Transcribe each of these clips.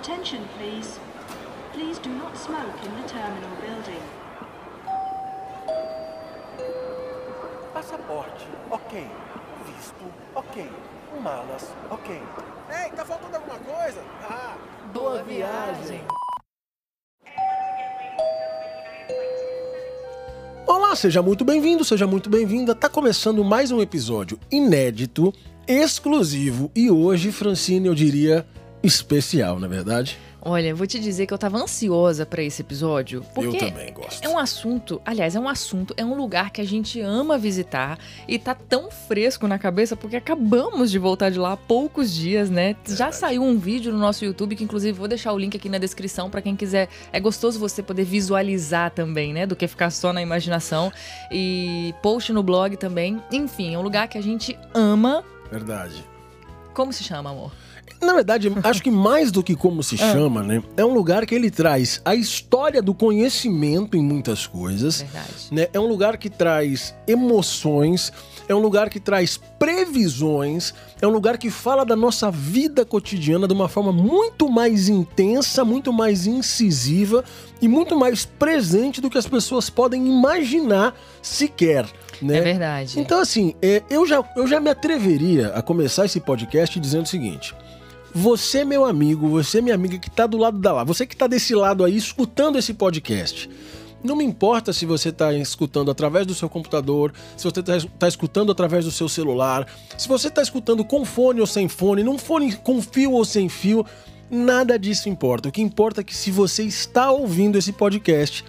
attention, please. Please do not smoke in the terminal building. Passaporte, ok. Visto, ok. Malas, ok. Ei, tá faltando alguma coisa? Ah, Boa viagem. Olá, seja muito bem-vindo, seja muito bem-vinda. Tá começando mais um episódio inédito, exclusivo e hoje, Francine, eu diria especial, na é verdade? Olha, vou te dizer que eu tava ansiosa pra esse episódio, porque eu também gosto. é um assunto, aliás, é um assunto, é um lugar que a gente ama visitar e tá tão fresco na cabeça porque acabamos de voltar de lá há poucos dias, né? Já saiu um vídeo no nosso YouTube que inclusive vou deixar o link aqui na descrição pra quem quiser. É gostoso você poder visualizar também, né, do que ficar só na imaginação e post no blog também. Enfim, é um lugar que a gente ama. Verdade. Como se chama, amor? Na verdade, acho que mais do que como se Ah. chama, né? É um lugar que ele traz a história do conhecimento em muitas coisas. Verdade. né? É um lugar que traz emoções, é um lugar que traz previsões, é um lugar que fala da nossa vida cotidiana de uma forma muito mais intensa, muito mais incisiva e muito mais presente do que as pessoas podem imaginar sequer. Né? É verdade. Então, assim, é, eu, já, eu já me atreveria a começar esse podcast dizendo o seguinte. Você, meu amigo, você, minha amiga que tá do lado da lá, você que tá desse lado aí escutando esse podcast. Não me importa se você está escutando através do seu computador, se você está escutando através do seu celular, se você está escutando com fone ou sem fone, num fone com fio ou sem fio, nada disso importa. O que importa é que se você está ouvindo esse podcast,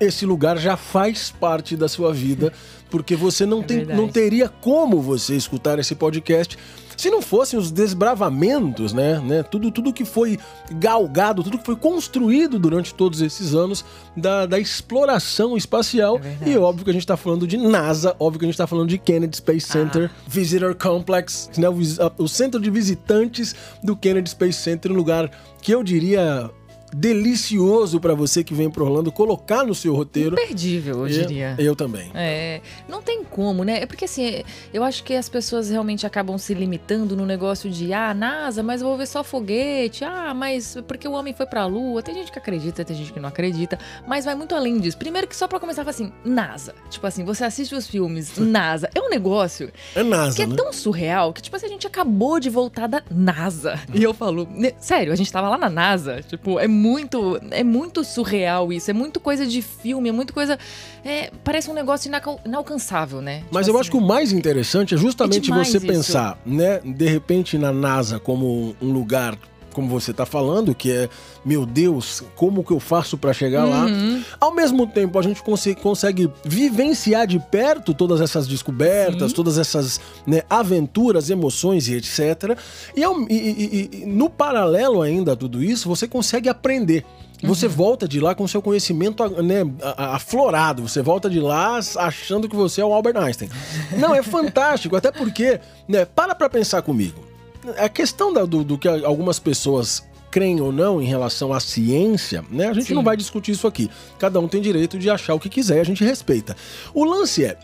esse lugar já faz parte da sua vida, porque você não, É tem, verdade. não teria como você escutar esse podcast se não fossem os desbravamentos, né, né? Tudo, tudo que foi galgado, tudo que foi construído durante todos esses anos da, da exploração espacial. É e óbvio que a gente está falando de NASA, óbvio que a gente está falando de Kennedy Space Ah. Center, Visitor Complex, né, o, o centro de visitantes do Kennedy Space Center, um lugar que eu diria delicioso para você que vem para Orlando colocar no seu roteiro. Imperdível, eu diria. Eu, eu também. É, não tem como, né? É porque assim, eu acho que as pessoas realmente acabam se limitando no negócio de, ah, NASA, mas eu vou ver só foguete, ah, mas porque o homem foi pra lua. Tem gente que acredita, tem gente que não acredita, mas vai muito além disso. Primeiro que só pra começar, assim, NASA. Tipo assim, você assiste os filmes, NASA. É um negócio É NASA, que é né? tão surreal que, tipo assim, a gente acabou de voltar da NASA. E eu falo, né, sério, a gente tava lá na NASA. Tipo, é muito, é muito surreal isso. É muito coisa de filme, é muito coisa. é, parece um negócio inalcançável, né? Mas Tipo eu acho que o mais interessante é justamente É você isso. pensar, né, de repente na NASA como um lugar, como você tá falando, que é, meu Deus, como que eu faço para chegar lá? Uhum. Ao mesmo tempo, a gente conse- consegue vivenciar de perto todas essas descobertas, Sim. todas essas né, aventuras, emoções e etc. E, ao- e- e- e- no paralelo ainda a tudo isso, você consegue aprender. Você Uhum. volta de lá com seu conhecimento né, aflorado. Você volta de lá achando que você é o Albert Einstein. Não, é fantástico, até porque, né, para pra pensar comigo. A questão da- do, do que algumas pessoas creem ou não em relação à ciência, né? A gente Sim. não vai discutir isso aqui. Cada um tem direito de achar o que quiser, a gente respeita. O lance é,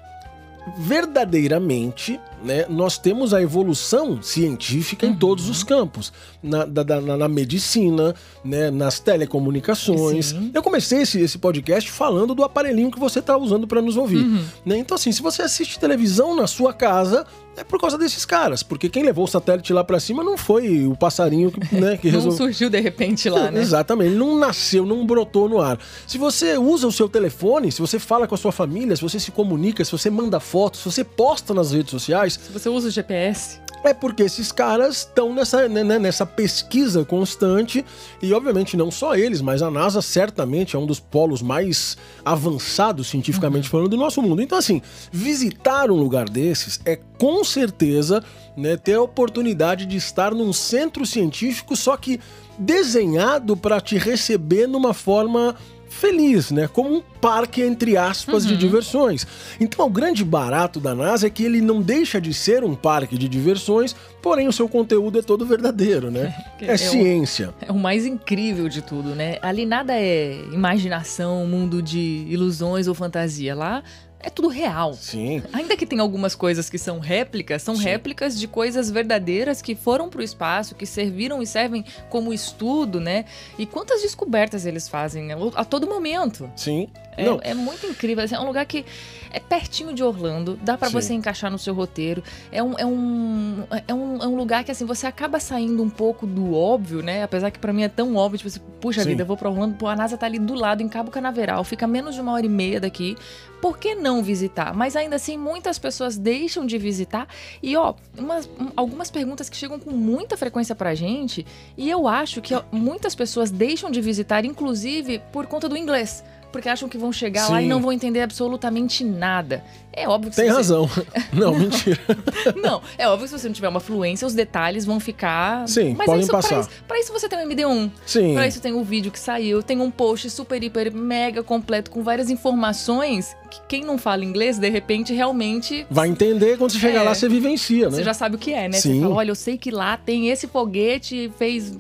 verdadeiramente, né, nós temos a evolução científica em todos os campos. Na, da- na- na medicina, né, nas telecomunicações. Sim. Eu comecei esse, esse podcast falando do aparelhinho que você está usando para nos ouvir. Uhum. né? Então, assim, se você assiste televisão na sua casa, é por causa desses caras. Porque quem levou o satélite lá para cima não foi o passarinho que, né, que Não resolveu. surgiu de repente lá, né? Exatamente, ele não nasceu, não brotou no ar. Se você usa o seu telefone, se você fala com a sua família, se você se comunica, se você manda fotos, se você posta nas redes sociais, Se você usa o GPS. É porque esses caras estão nessa, né, né, nessa pesquisa constante e, obviamente, não só eles, mas a NASA certamente é um dos polos mais avançados cientificamente falando do nosso mundo. Então, assim, visitar um lugar desses é com certeza né, ter a oportunidade de estar num centro científico, só que desenhado para te receber numa forma feliz, né? Como um parque, entre aspas, de diversões. Então, o grande barato da NASA é que ele não deixa de ser um parque de diversões, porém o seu conteúdo é todo verdadeiro, né? É É, o- ciência. É o mais incrível de tudo, né? Ali nada é imaginação, mundo de ilusões ou fantasia. Lá é tudo real. Sim. Ainda que tem algumas coisas que são réplicas, são Sim. réplicas de coisas verdadeiras que foram para o espaço, que serviram e servem como estudo, né? E quantas descobertas eles fazem né? a todo momento. Sim. É, Não, é muito incrível. assim, É um lugar que é pertinho de Orlando, dá Sim. você encaixar no seu roteiro. É um, é, um, é, um, é um lugar que, assim, você acaba saindo um pouco do óbvio, né? Apesar que pra mim é tão óbvio, tipo assim, puxa Sim. vida, eu vou pra Orlando, pô, a NASA tá ali do lado, em Cabo Canaveral, fica menos de uma hora e meia daqui. Por que não visitar? Mas ainda assim, muitas pessoas deixam de visitar. E, ó, umas- um- algumas perguntas que chegam com muita frequência pra gente, e eu acho que ó, muitas pessoas deixam de visitar, inclusive por conta do inglês. Porque acham que vão chegar lá e Sim. não vão entender absolutamente nada. É óbvio que tem você... razão. Não, mentira. Não, é óbvio que se você não tiver uma fluência, os detalhes vão ficar. Sim, Mas podem isso, pra passar. isso, pra isso você tem um MD1. Sim. Pra isso tem o vídeo que saiu, tem um post super, hiper, mega completo com várias informações que quem não fala inglês, de repente, realmente. Vai entender quando você chegar É. lá, você vivencia, né? Você já sabe o que é, né? Sim. Você fala, olha, eu sei que lá tem esse foguete, fez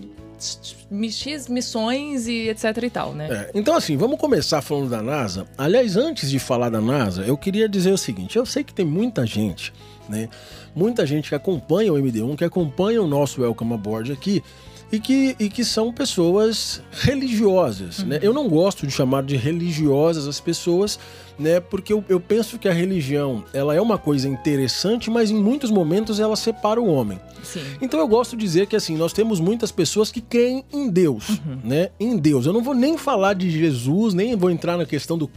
missões e etc e tal, né? É, então, assim, vamos começar falando da NASA. Aliás, antes de falar da NASA, eu queria dizer o seguinte: eu sei que tem muita gente, né? Muita gente que acompanha o MD1, que acompanha o nosso Welcome Aboard aqui. E que, e que são pessoas religiosas, né? Eu não gosto de chamar de religiosas as pessoas, né? Porque eu, eu penso que a religião, ela é uma coisa interessante, mas em muitos momentos ela separa o homem. Sim. Então eu gosto de dizer que assim, nós temos muitas pessoas que creem em Deus, Uhum. né? Em Deus. Eu não vou nem falar de Jesus, nem vou entrar na questão do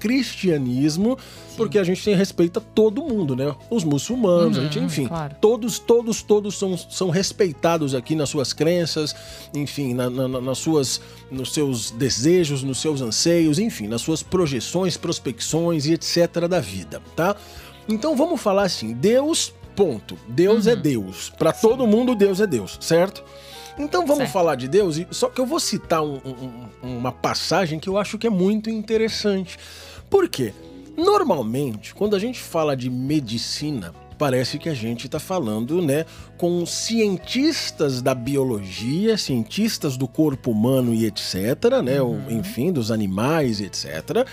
cristianismo, porque a gente tem respeito a todo mundo, né? Os muçulmanos, a gente, Uhum, enfim, claro. todos, todos, todos são, são respeitados aqui nas suas crenças, enfim, na- na- nas suas, nos seus desejos, nos seus anseios, enfim, nas suas projeções, prospecções e etc. da vida, tá? Então vamos falar assim, Deus, ponto. Deus Uhum. é Deus. Para todo mundo, Deus é Deus, certo? Então vamos Certo. falar de Deus, e- só que eu vou citar um- um- uma passagem que eu acho que é muito interessante. Por quê? Normalmente, quando a gente fala de medicina, parece que a gente está falando, né, com cientistas da biologia, cientistas do corpo humano e etc, né, o- enfim, dos animais etc,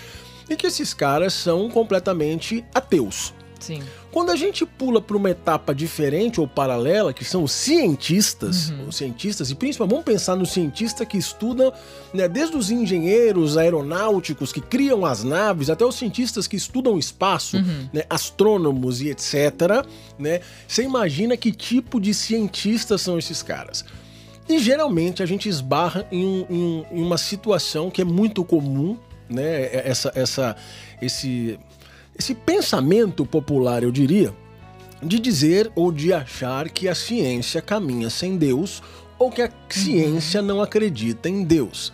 e que esses caras são completamente ateus. Sim. Quando a gente pula para uma etapa diferente ou paralela, que são os cientistas, os cientistas, e principalmente vamos pensar no cientista que estuda, né, desde os engenheiros aeronáuticos que criam as naves, até os cientistas que estudam o espaço, né, astrônomos e etc. Né, você imagina que tipo de cientistas são esses caras? E geralmente a gente esbarra em, um- em em uma situação que é muito comum, né? Essa, essa, esse, esse pensamento popular, eu diria, de dizer ou de achar que a ciência caminha sem Deus ou que a ciência não acredita em Deus.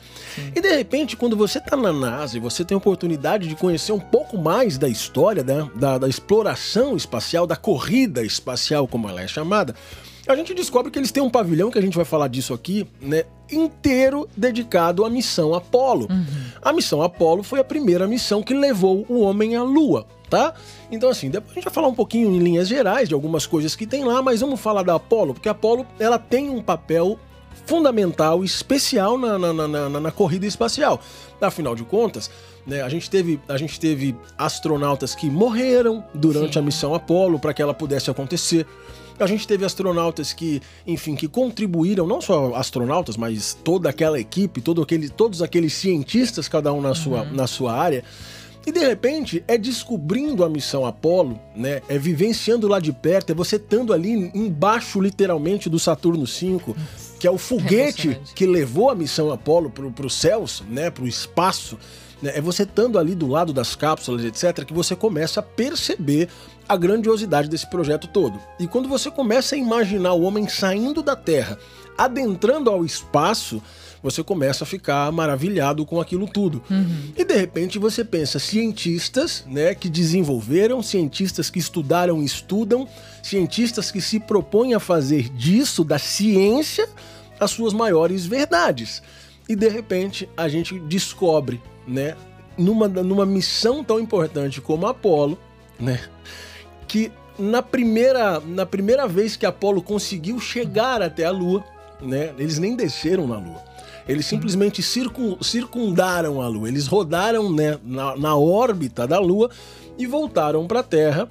E de repente, quando você está na NASA e você tem a oportunidade de conhecer um pouco mais da história né, da, da exploração espacial, da corrida espacial, como ela é chamada, a gente descobre que eles têm um pavilhão, que a gente vai falar disso aqui, né, inteiro dedicado à missão Apolo. A missão Apolo foi a primeira missão que levou o homem à Lua, tá? Então assim, depois a gente vai falar um pouquinho em linhas gerais de algumas coisas que tem lá, mas vamos falar da Apolo, porque a Apolo, ela tem um papel fundamental, especial na, na, na, na- na corrida espacial. Afinal de contas, né, a, gente teve, a gente teve astronautas que morreram durante Sim. a missão Apolo para que ela pudesse acontecer. A gente teve astronautas que, enfim, que contribuíram, não só astronautas, mas toda aquela equipe, todo aquele, todos aqueles cientistas, cada um na, sua, na sua área. E de repente é descobrindo a missão Apolo, né? É vivenciando lá de perto, é você estando ali embaixo, literalmente, do Saturno V, que é o foguete emocionante. que levou a missão Apolo para os céus, né? Para o espaço. né, É você estando ali do lado das cápsulas, etc., que você começa a perceber a grandiosidade desse projeto todo. E quando você começa a imaginar o homem saindo da Terra, adentrando ao espaço, você começa a ficar maravilhado com aquilo tudo. E de repente você pensa cientistas, né, que desenvolveram, cientistas que estudaram e estudam, cientistas que se propõem a fazer disso da ciência as suas maiores verdades. E de repente a gente descobre, né, numa, numa missão tão importante como a Apolo, né, que na primeira, na primeira vez que Apolo conseguiu chegar até a Lua, né, eles nem desceram na Lua. Eles simplesmente circun- circundaram a Lua. Eles rodaram né, na, na órbita da Lua e voltaram para a Terra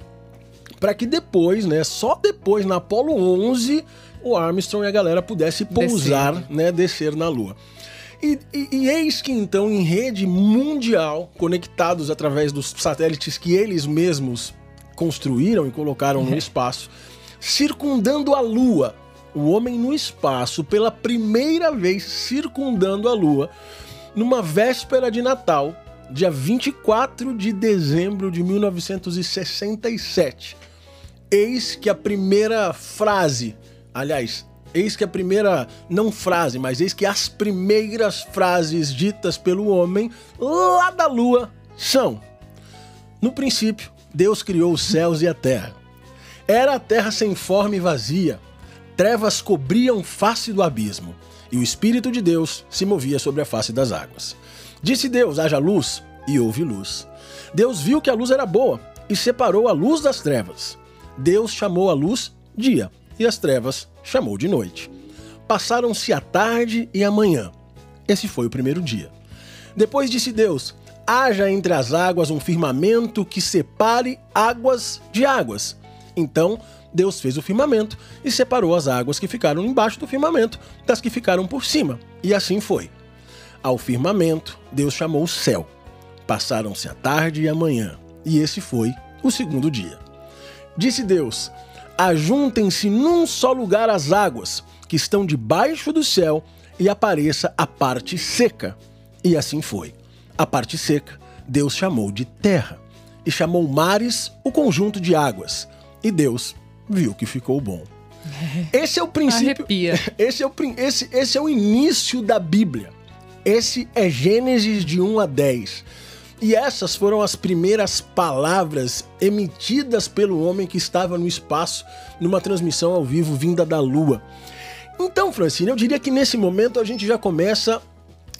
para que depois, né, só depois na Apollo 11, o Armstrong e a galera pudesse pousar, descer. né, descer na Lua. E, e, e, eis que então, em rede mundial, conectados através dos satélites que eles mesmos construíram e colocaram no espaço, circundando a Lua, o homem no espaço, pela primeira vez circundando a Lua, numa véspera de Natal, dia 24 de dezembro de 1967. Eis que a primeira frase, aliás, eis que a primeira, não frase, mas eis que as primeiras frases ditas pelo homem lá da lua são: No princípio, Deus criou os céus e a terra. Era a terra sem forma e vazia. Trevas cobriam face do abismo, e o Espírito de Deus se movia sobre a face das águas. Disse Deus: haja luz, e houve luz. Deus viu que a luz era boa e separou a luz das trevas. Deus chamou a luz dia e as trevas chamou de noite. Passaram-se a tarde e a manhã. Esse foi o primeiro dia. Depois disse Deus: haja entre as águas um firmamento que separe águas de águas. Então Deus fez o firmamento e separou as águas que ficaram embaixo do firmamento das que ficaram por cima. E assim foi. Ao firmamento, Deus chamou o céu. Passaram-se a tarde e a manhã, e esse foi o segundo dia. Disse Deus: Ajuntem-se num só lugar as águas que estão debaixo do céu e apareça a parte seca. E assim foi. A parte seca, Deus chamou de terra, e chamou mares o conjunto de águas. E Deus viu que ficou bom. Esse é o princípio. Esse é o, esse, esse é o início da Bíblia. Esse é Gênesis de 1 a 10. E essas foram as primeiras palavras emitidas pelo homem que estava no espaço, numa transmissão ao vivo vinda da Lua. Então, Francine, eu diria que nesse momento a gente já começa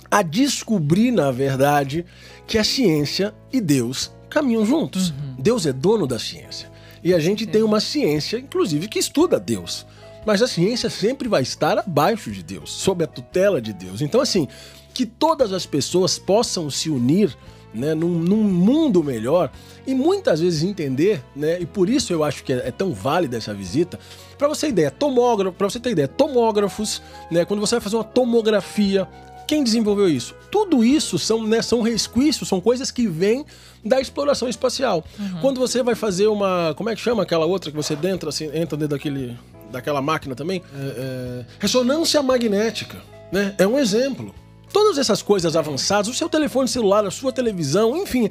a descobrir, na verdade, que a ciência e Deus caminham juntos. Uhum. Deus é dono da ciência. E a gente Sim. tem uma ciência, inclusive, que estuda Deus. Mas a ciência sempre vai estar abaixo de Deus, sob a tutela de Deus. Então, assim, que todas as pessoas possam se unir né, num, num, mundo melhor e muitas vezes entender, né, e por isso eu acho que é, é tão válida essa visita. Para você ter ideia, tomógrafo, para você ter ideia, tomógrafos, né, quando você vai fazer uma tomografia, quem desenvolveu isso? Tudo isso são, né, são resquícios, são coisas que vêm da exploração espacial. Uhum. Quando você vai fazer uma, como é que chama aquela outra que você entra assim, entra dentro daquele, daquela máquina também? É, é, ressonância magnética, né? É um exemplo. Todas essas coisas avançadas, o seu telefone celular, a sua televisão, enfim,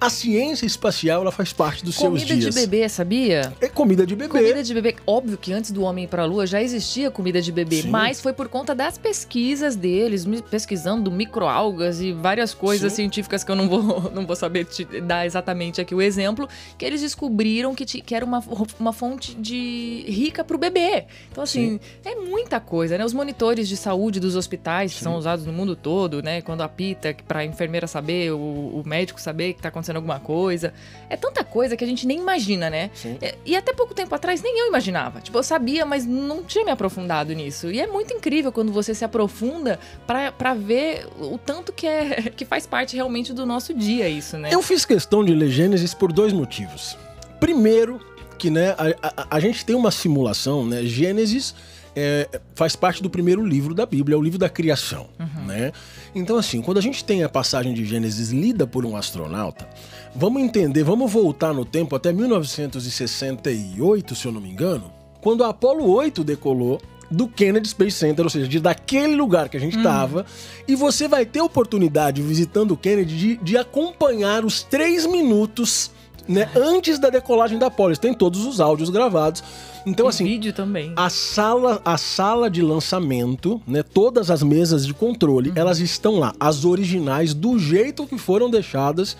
a ciência espacial ela faz parte dos comida seus dias. Comida de bebê, sabia? É comida de bebê. Comida de bebê. Óbvio que antes do homem ir para a lua já existia comida de bebê, Sim. mas foi por conta das pesquisas deles, pesquisando microalgas e várias coisas Sim. científicas que eu não vou, não vou saber te dar exatamente aqui o exemplo, que eles descobriram que, que era uma, uma fonte de rica para o bebê. Então, assim, Sim. é muita coisa, né? Os monitores de saúde dos hospitais, que são usados no mundo todo, né? Quando apita, para a enfermeira saber, o, o médico saber que está acontecendo acontecendo alguma coisa. É tanta coisa que a gente nem imagina, né? Sim. É, e até pouco tempo atrás nem eu imaginava. Tipo, eu sabia, mas não tinha me aprofundado nisso. E é muito incrível quando você se aprofunda para ver o tanto que é que faz parte realmente do nosso dia isso, né? Eu fiz questão de ler Gênesis por dois motivos. Primeiro, que né, a, a, a gente tem uma simulação, né? Gênesis é, faz parte do primeiro livro da Bíblia, é o livro da criação, uhum. né? Então, assim, quando a gente tem a passagem de Gênesis lida por um astronauta, vamos entender, vamos voltar no tempo até 1968, se eu não me engano, quando a Apollo 8 decolou do Kennedy Space Center, ou seja, de daquele lugar que a gente estava, uhum. e você vai ter oportunidade, visitando o Kennedy, de, de acompanhar os três minutos né, antes da decolagem da Apollo. Tem todos os áudios gravados então, assim. Vídeo também. A sala, a sala de lançamento, né? Todas as mesas de controle, uhum. elas estão lá. As originais, do jeito que foram deixadas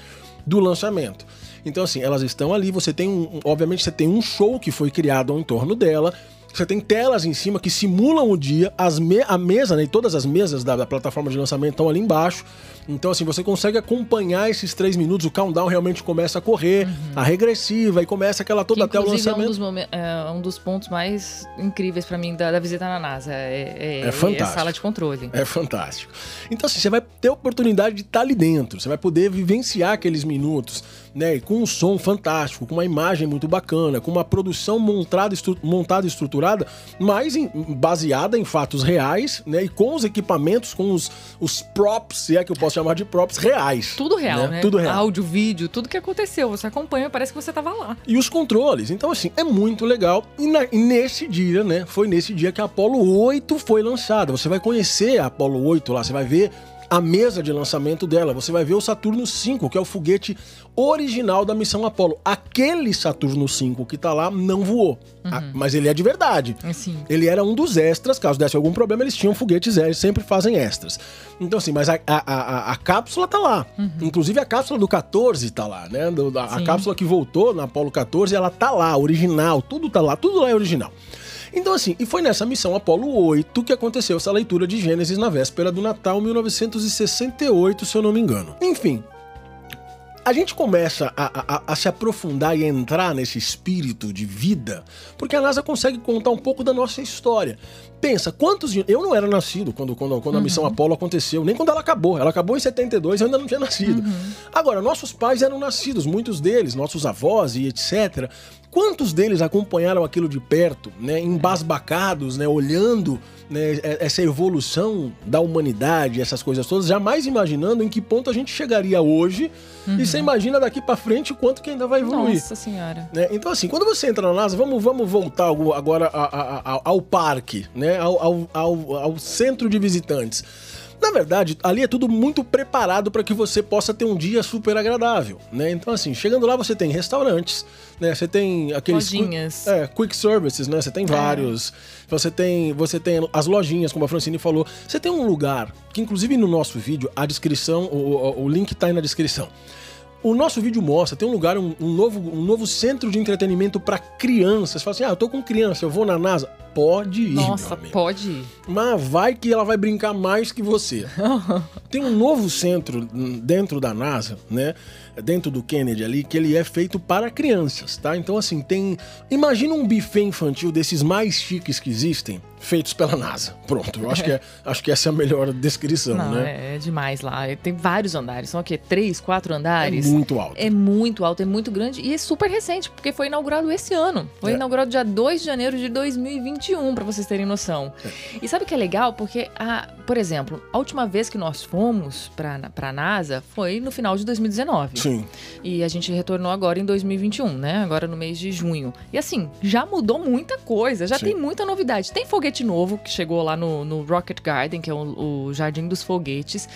do lançamento. Então, assim, elas estão ali. Você tem um. Obviamente, você tem um show que foi criado ao entorno dela. Você tem telas em cima que simulam o dia, as me a mesa, né, e todas as mesas da, da, plataforma de lançamento estão ali embaixo. Então, assim, você consegue acompanhar esses três minutos, o countdown realmente começa a correr, uhum. a regressiva, e começa aquela toda que, até o lançamento. É um dos, é um dos pontos mais incríveis para mim da, da, visita na NASA. É, é, é fantástico. É a sala de controle. É fantástico. Então, assim, você vai ter a oportunidade de estar ali dentro, você vai poder vivenciar aqueles minutos né? E com um som fantástico, com uma imagem muito bacana, com uma produção montada, estru montada e estruturada, mas em- baseada em fatos reais, né? E com os equipamentos, com os, os props, se é que eu posso chamar de props, reais. Tudo real, né? Tudo real. Áudio, vídeo, tudo que aconteceu. Você acompanha, parece que você tava lá. E os controles. Então, assim, é muito legal. E, na- e nesse dia, né? Foi nesse dia que a Apollo 8 foi lançada. Você vai conhecer a Apollo 8 lá, você vai ver a mesa de lançamento dela. Você vai ver o Saturno 5, que é o foguete original da missão Apollo. Aquele Saturno 5 que tá lá não voou. Ah, mas ele é de verdade. Assim. Ele era um dos extras, caso desse algum problema, eles tinham foguetes eles sempre fazem extras. Então, assim, mas a, a, a, a cápsula tá lá. Inclusive a cápsula do 14 tá lá, né? Do- a Sim. cápsula que voltou na Apollo 14, ela tá lá, original, tudo tá lá, tudo lá é original. Então, assim, e foi nessa missão Apollo 8 que aconteceu essa leitura de Gênesis na véspera do Natal 1968, se eu não me engano. Enfim, a gente começa a, a- a se aprofundar e entrar nesse espírito de vida, porque a NASA consegue contar um pouco da nossa história. Pensa, quantos. de- Eu não era nascido quando, quando, quando a missão Apollo aconteceu, nem quando ela acabou. Ela acabou em 72, eu ainda não tinha nascido. Agora, nossos pais eram nascidos, muitos deles, nossos avós e etc. Quantos deles acompanharam aquilo de perto, né, embasbacados, né, olhando né, e- essa evolução da humanidade, essas coisas todas, jamais imaginando em que ponto a gente chegaria hoje. E você imagina daqui pra frente o quanto que ainda vai evoluir. Nossa senhora. né? Então, assim, quando você entra na NASA, vamos, vamos voltar agora a- a- a- ao parque, né? Ao, ao, ao- ao centro de visitantes. Na verdade, ali é tudo muito preparado para que você possa ter um dia super agradável, né? Então, assim, chegando lá você tem restaurantes, né? Você tem aqueles Lojinhas. é, quick services, né? Você tem vários. Você tem, você tem as lojinhas, como a Francine falou. Você tem um lugar que, inclusive, no nosso vídeo, a descrição, o, o, o link tá aí na descrição. O nosso vídeo mostra, tem um lugar, um, um novo, um novo centro de entretenimento para crianças. Você fala assim, ah, eu tô com criança, eu vou na NASA. Pode ir, Nossa, pode ir. Mas vai que ela vai brincar mais que você. Tem um novo centro dentro da NASA, né? Dentro do Kennedy ali, que ele é feito para crianças, tá? Então, assim, tem. Imagina um buffet infantil desses mais chiques que existem, feitos pela NASA. Pronto, eu acho que, é, acho que essa é a melhor descrição, Não, né? é, é demais lá. Tem vários andares. São o quê? Três, quatro É andares? muito alto. É muito alto, é muito grande e é super recente, porque foi inaugurado esse ano. Foi É. inaugurado dia 2 de janeiro de 2021, pra vocês terem noção. E sabe o que é legal? Porque, a, por exemplo, a última vez que nós fomos pra, pra NASA foi no final de 2019. Sim. E a gente retornou agora em 2021, né? Agora no mês de junho. E assim, já mudou muita coisa, já Sim. tem muita novidade. Tem foguete novo que chegou lá no, no Rocket Garden, que é o, o Jardim dos Foguetes.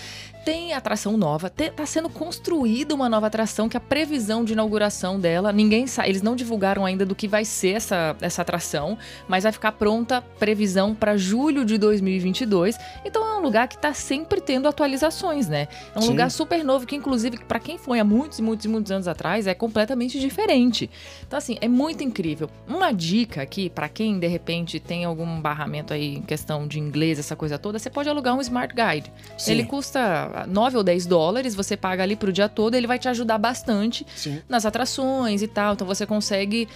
Tem atração nova, te- tá sendo construída uma nova atração que a previsão de inauguração dela, ninguém sabe, eles não divulgaram ainda do que vai ser essa, essa atração, mas vai ficar pronta previsão para julho de 2022. Então é um lugar que tá sempre tendo atualizações, né? É um Sim. lugar super novo que inclusive para quem foi há muitos e muitos e muitos anos atrás é completamente diferente. Então assim, é muito incrível. Uma dica aqui para quem de repente tem algum barramento aí em questão de inglês, essa coisa toda, você pode alugar um Smart Guide. Sim. Ele custa 9 ou 10 dólares, você paga ali pro dia todo, ele vai te ajudar bastante Sim. nas atrações e tal. Então você consegue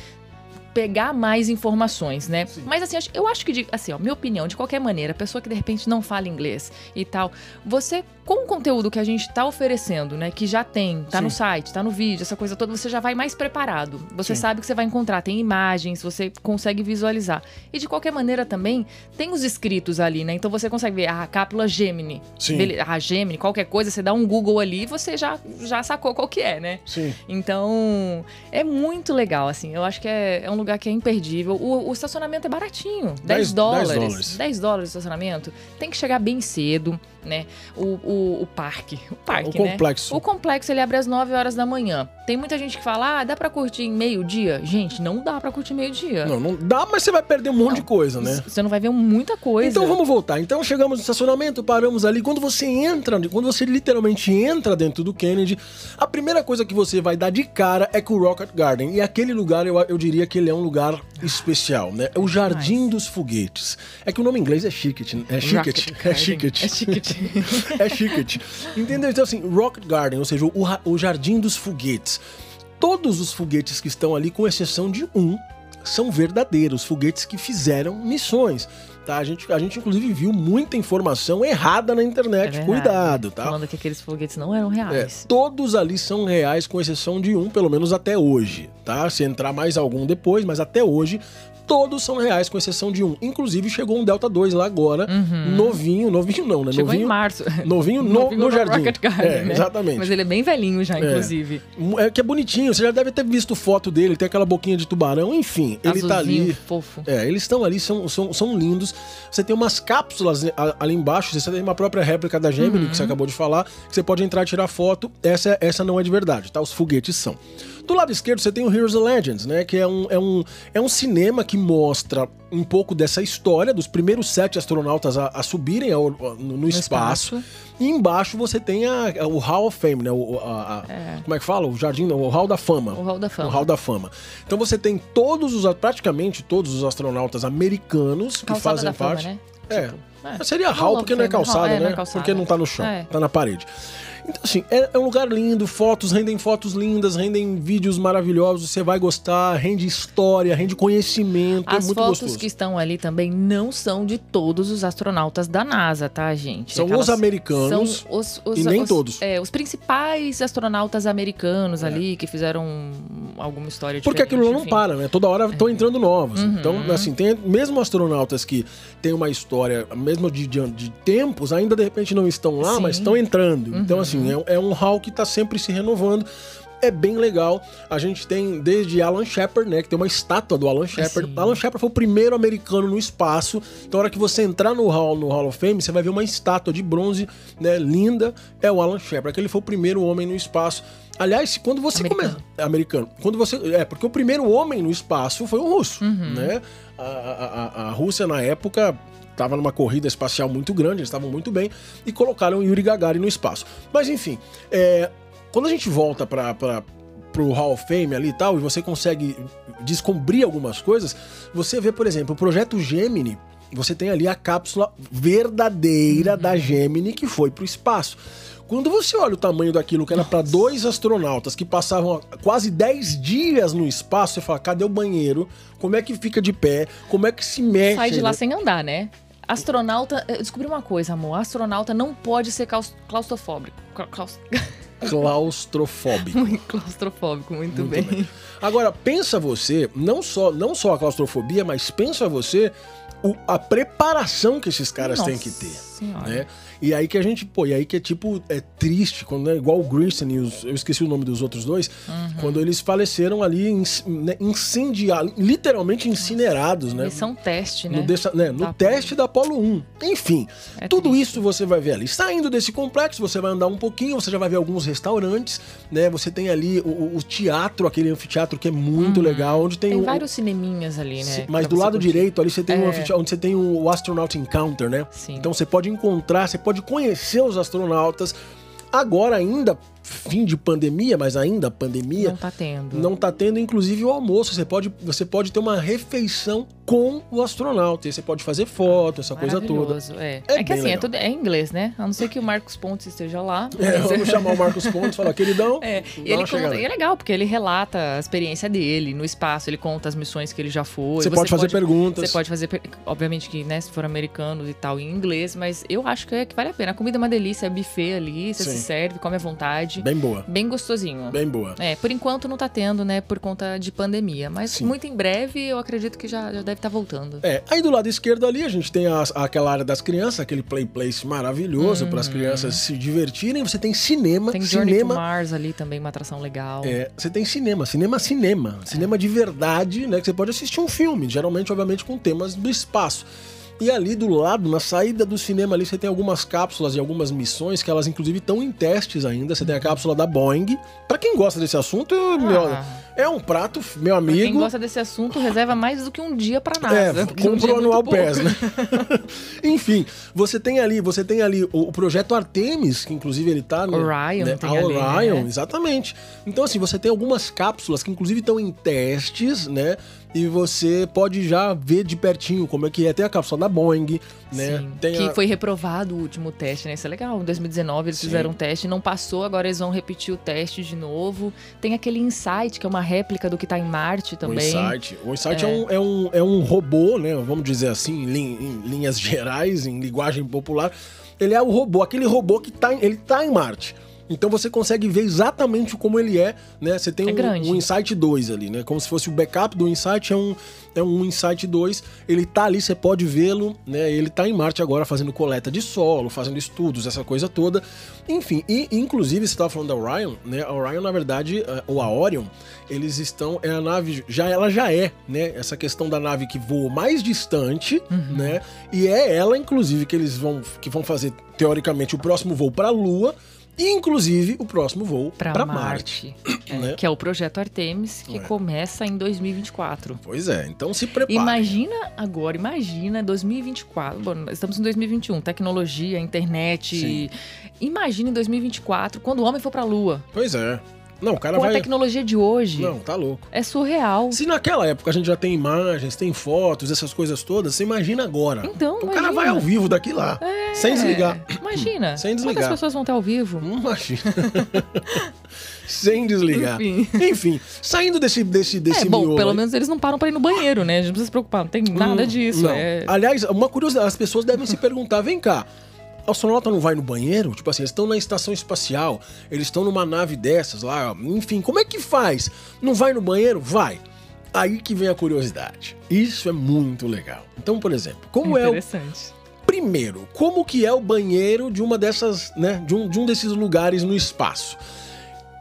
pegar mais informações, né? Sim. Mas assim, eu acho que, assim, ó, minha opinião, de qualquer maneira, pessoa que de repente não fala inglês e tal, você, com o conteúdo que a gente tá oferecendo, né, que já tem, tá Sim. no site, tá no vídeo, essa coisa toda, você já vai mais preparado. Você Sim. sabe que você vai encontrar, tem imagens, você consegue visualizar. E de qualquer maneira também, tem os escritos ali, né? Então você consegue ver a cápsula Gemini. Sim. A Gemini, qualquer coisa, você dá um Google ali e você já, já sacou qual que é, né? Sim. Então, é muito legal, assim. Eu acho que é, é um lugar que é imperdível. O, o estacionamento é baratinho. 10, 10 dólares. 10 dólares. 10 dólares de estacionamento. Tem que chegar bem cedo, né? O, o, o parque. O parque, O né? complexo. O complexo, ele abre às 9 horas da manhã. Tem muita gente que fala, ah, dá pra curtir em meio-dia? Gente, não dá pra curtir meio-dia. Não, não dá, mas você vai perder um monte de coisa, né? Você não vai ver muita coisa. Então vamos voltar. Então chegamos no estacionamento, paramos ali. Quando você entra, quando você literalmente entra dentro do Kennedy, a primeira coisa que você vai dar de cara é com o Rocket Garden. E aquele lugar, eu, eu diria que ele é um lugar especial, né? É o Jardim dos Foguetes. É que o nome em inglês é Chicket, né? é Rocket é. Chicket. É Chicket. É Chicket. Entendeu? Então assim, Rocket Garden, ou seja, o, o Jardim dos Foguetes. Todos os foguetes que estão ali, com exceção de um, são verdadeiros foguetes que fizeram missões. tá? A gente, a gente inclusive viu muita informação errada na internet. É. Cuidado, tá? Falando que aqueles foguetes não eram É, reais. todos ali são reais, com exceção de um, pelo menos até hoje, tá? Se entrar mais algum depois, mas até hoje, todos são reais, com exceção de um. Inclusive, chegou um Delta 2 lá agora, novinho, novinho não, né? Uhum. Chegou novinho, em março. Novinho no, Novinho no jardim. Rocket Garden, é, né? exatamente. Mas ele é bem velhinho já, inclusive. É que é bonitinho, você já deve ter visto foto dele, tem aquela boquinha de tubarão, enfim, ele tá Azulzinho, ali. fofo. É, eles estão ali, são, são, são lindos. Você tem umas cápsulas a- ali embaixo, você tem uma própria réplica da Gemini, Uhum. que você acabou de falar, que você pode entrar e tirar foto. Essa, essa não é de verdade, tá? Os foguetes são. Do lado esquerdo você tem o Heroes and Legends, né? Que é um, é um, é um cinema que mostra um pouco dessa história dos primeiros sete astronautas a, a subirem ao- no, no espaço. espaço. E embaixo você tem a- o Hall of Fame, né? O, a- a- Como é que fala? O jardim, não, o Hall da Fama. O Hall da Fama. O Hall da Fama. Então você tem todos os, praticamente todos os astronautas americanos que fazem da fama, parte. né? É. Tipo, Mas Seria Hall porque não é calçada, é, né? não é calçada. Porque não tá no chão, É. tá na parede. Então, assim, é, é um lugar lindo, fotos, rendem fotos lindas, rendem vídeos maravilhosos, você vai gostar, rende história, rende conhecimento, é As muito fotos gostoso. que estão ali também não são de todos os astronautas da NASA, tá, gente? São os americanos São os, os- e nem os- todos. É, os principais astronautas americanos ali que fizeram alguma história Porque aquilo não enfim. para, né? Toda hora estão entrando novos. Uhum. Então, assim, tem mesmo astronautas que têm uma história, mesmo de, de, de tempos, ainda de repente não estão lá, Sim. Uhum. mas estão entrando. Então, assim, é, é um hall que está sempre se renovando. É bem legal. A gente tem desde Alan Shepard, né? Que tem uma estátua do Alan Shepard. Sim. Alan Shepard foi o primeiro americano no espaço. Então, a hora que você entrar no hall, no Hall of Fame, você vai ver uma estátua de bronze, né? Linda. É o Alan Shepard, que ele foi o primeiro homem no espaço. Aliás, quando você Americano. começa. É americano. Quando você. É, porque o primeiro homem no espaço foi um russo, né? A, a, a- a Rússia, na época, estava numa corrida espacial muito grande, eles estavam muito bem, e colocaram o Yuri Gagarin no espaço. Mas enfim, é, quando a gente volta para pro Hall of Fame ali e tal, e você consegue descobrir algumas coisas, você vê, por exemplo, o projeto Gemini, você tem ali a cápsula verdadeira da Gemini que foi pro espaço. Quando você olha o tamanho daquilo que era para dois astronautas que passavam quase 10 dias no espaço, você fala: cadê o banheiro? Como é que fica de pé? Como é que se mexe? Sai de lá né? sem andar, né? Astronauta, eu descobri uma coisa, amor. Astronauta não pode ser claustrofóbico. Cla- claus- Claustrofóbico. Muito claustrofóbico, muito, Muito bem. bem. Agora, pensa você, não só, não só a claustrofobia, mas pensa você o- a preparação que esses caras têm que ter. Nossa Senhora. Né? E aí que a gente, pô, e aí que é tipo, é triste, quando, né, igual o Grissom e os, eu esqueci o nome dos outros dois, Uhum. quando eles faleceram ali, né, incendiados, literalmente incinerados, né? Eles são teste, né? No, dessa- né, no Da teste da Apollo 1. Enfim, É tudo triste. isso você vai ver ali. Saindo desse complexo, você vai andar um pouquinho, você já vai ver alguns restaurantes, né? Você tem ali o, o- teatro, aquele anfiteatro que é muito legal, onde tem, Tem o, vários cineminhas ali, né? Mas do lado curtir. direito ali você tem um É. anfiteatro onde você tem o Astronaut Encounter, né? Sim. Então você pode encontrar, você pode conhecer os astronautas. Agora ainda, fim de pandemia, mas ainda pandemia, Não tá tendo. não tá tendo, inclusive, o almoço. Você pode, você pode ter uma refeição com o astronauta. E você pode fazer foto, essa coisa toda. É, É é, que assim, é, tudo, é em inglês, né? A não ser que o Marcos Pontes esteja lá. É, vamos chamar o Marcos Pontes e falar, queridão. É, e ele conta, e é legal, porque ele relata a experiência dele no espaço, ele conta as missões que ele já foi. Você pode fazer perguntas. Você pode fazer, obviamente que, né, se for americano e tal, em inglês, mas eu acho que, é, que vale a pena. A comida é uma delícia, é buffet ali, você Sim. se serve, come à vontade. Bem boa. Bem gostosinho. Bem boa. É, por enquanto não tá tendo, né, por conta de pandemia. Mas Sim. muito em breve eu acredito que já, já deve estar voltando. É, aí do lado esquerdo ali a gente tem as- aquela área das crianças, aquele play place maravilhoso para as crianças se divertirem. Você tem cinema. Tem Journey to cinema. Mars ali também, uma atração legal. É, você tem cinema, cinema, cinema. Cinema de verdade, né? Que você pode assistir um filme, geralmente, obviamente, com temas do espaço. E ali do lado, na saída do cinema ali, você tem algumas cápsulas e algumas missões que elas, inclusive, estão em testes ainda. Você tem a cápsula da Boeing. Pra quem gosta desse assunto, meu, é um prato, meu Ah. Pra Quem amigo. gosta desse assunto, reserva mais do que um dia pra NASA. É, um comprou é anual pouco. PES, né? Enfim, você tem ali, você tem ali o, projeto Artemis, que inclusive ele tá no Orion né? tem a ali, Orion, né? exatamente. Então assim, você tem algumas cápsulas que inclusive estão em testes, né? E você pode já ver de pertinho como é que é. Tem a cápsula da Boeing, né? Sim, que a- foi reprovado o último teste, né? Isso é legal. Em 2019 eles Sim. fizeram um teste, não passou, agora eles vão repetir o teste de novo. Tem aquele Insight, que é uma réplica do que tá em Marte O também. Insight. O Insight é. um, é, um, é um robô, né? Vamos dizer assim, em, lin- em linhas gerais, em linguagem popular. Ele é o robô, aquele robô que tá, ele tá em Marte. Então você consegue ver exatamente como ele é, né? Você tem É um, um Insight 2 ali, né? Como se fosse o backup do Insight, é um, é um Insight 2. Ele tá ali, você pode vê-lo, né? Ele tá em Marte agora fazendo coleta de solo, fazendo estudos, essa coisa toda. Enfim, e inclusive você tava falando da Orion, né? A Orion, na verdade, eh, ou a Orion, eles estão. É a nave. Já, ela já é, né? Essa questão da nave que voa mais distante, Uhum. né? E é ela, inclusive, que eles vão. que vão fazer, teoricamente, o próximo voo pra Lua. Inclusive, o próximo voo Pra, pra Marte. É, né? Que é o projeto Artemis, que É. começa em 2024. Pois é, então se prepare. Imagina agora, imagina 2024. Bom, estamos em 2021, tecnologia, internet. Sim. Imagina em 2024, quando o homem for pra Lua. Pois é. Não, o cara Com a vai. tecnologia de hoje. Não, tá louco. É surreal. Se naquela época a gente já tem imagens, tem fotos, essas coisas todas, você imagina agora. Então, o cara imagina. vai ao vivo daqui lá, sem desligar. É, imagina. Sem desligar. Quantas pessoas vão estar ao vivo? Imagina. sem desligar. Enfim. Enfim, saindo desse, desse, desse é, bom, miolo pelo aí- menos eles não param pra ir no banheiro, né? A gente não precisa se preocupar, não tem nada Hum, disso. não. É... Aliás, uma curiosidade, as pessoas devem se perguntar, vem cá, o astronauta não vai no banheiro? Tipo assim, eles estão na estação espacial, eles estão numa nave dessas lá, enfim, como é que faz? Não vai no banheiro? Vai. Aí que vem a curiosidade. Isso é muito legal. Então, por exemplo, como é o Interessante. Primeiro, como que é o banheiro de uma dessas, né, de um, de um desses lugares no espaço?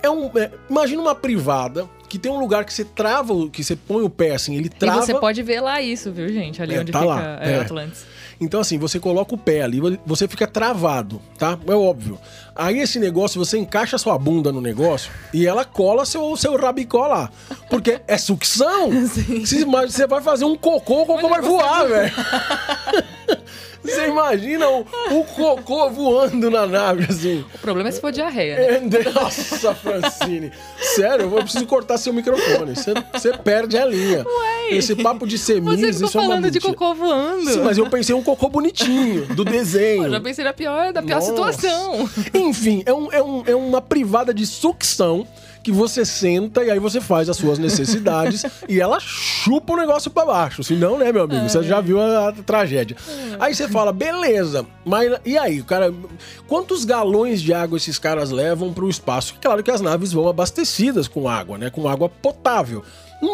É um, é, imagina uma privada que tem um lugar que você trava, que você põe o pé assim, ele trava. E você pode ver lá isso, viu, gente? Ali É, onde tá fica lá, é. Atlantis. Então assim, você coloca o pé ali, você fica travado, tá? É óbvio. Aí esse negócio, você encaixa sua bunda no negócio e ela cola seu, seu rabicó lá. Porque é sucção. Imagina- você vai fazer um cocô, o cocô vai voar, velho. Você imagina o, o cocô voando na nave, assim. O problema é se for diarreia, né? É, Nossa, Francine. Sério, eu vou- preciso cortar seu microfone. Você, você perde a linha. Esse papo de semis, isso é uma falando de cocô voando. Sim, mas eu pensei um cocô bonitinho, do desenho. Eu já pensei na pior, da pior Nossa. situação. Enfim, é, um- é um- é uma privada de sucção que você senta e aí você faz as suas necessidades e ela chupa o negócio pra baixo. Senão, né, meu amigo? Você já viu a, a tragédia. Aí você fala, beleza, mas e aí, cara? Quantos galões de água esses caras levam pro espaço? Claro que as naves vão abastecidas com água, né? Com água potável.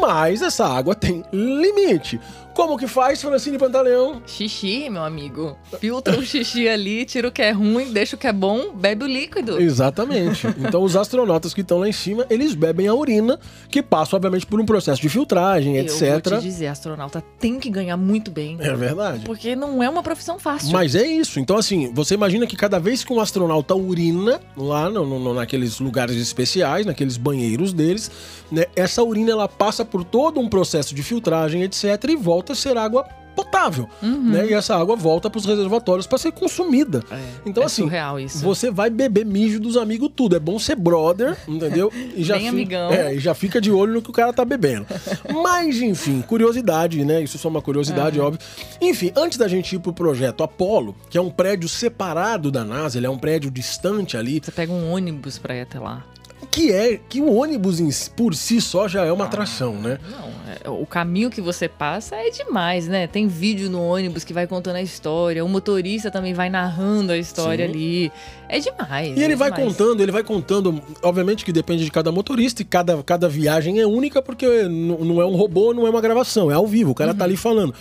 Mas essa água tem limite. Como que faz, Francine Pantaleão? Xixi, meu amigo. Filtra o xixi ali, tira o que é ruim, deixa o que é bom, bebe o líquido. Exatamente. Então os astronautas que estão lá em cima, eles bebem a urina, que passa, obviamente, por um processo de filtragem, Eu etc. vou te dizer, astronauta tem que ganhar muito bem. É verdade. Porque não é uma profissão fácil. Mas é isso. Então, assim, você imagina que cada vez que um astronauta urina lá no, no- naqueles lugares especiais, naqueles banheiros deles, né, essa urina ela passa por todo um processo de filtragem, etc., e volta a ser água potável. Né? E essa água volta para os reservatórios para ser consumida. É, Então, é assim, surreal isso. Você vai beber mijo dos amigos tudo. É bom ser brother, entendeu? E Bem fi- amigão. É, e já fica de olho no que o cara tá bebendo. Mas, enfim, curiosidade, né? Isso é só uma curiosidade, óbvio. Enfim, antes da gente ir pro projeto Apollo, que é um prédio separado da NASA, ele é um prédio distante ali, Você pega um ônibus pra ir até lá. Que é que o ônibus em por si só já é uma atração, né? Não, é- o caminho que você passa é demais, né? Tem vídeo no ônibus que vai contando a história, o motorista também vai narrando a história Sim. ali. É demais. E ele é vai demais. contando, ele vai contando, obviamente que depende de cada motorista e cada, cada viagem é única porque não é um robô, não é uma gravação, é ao vivo, o cara tá ali falando.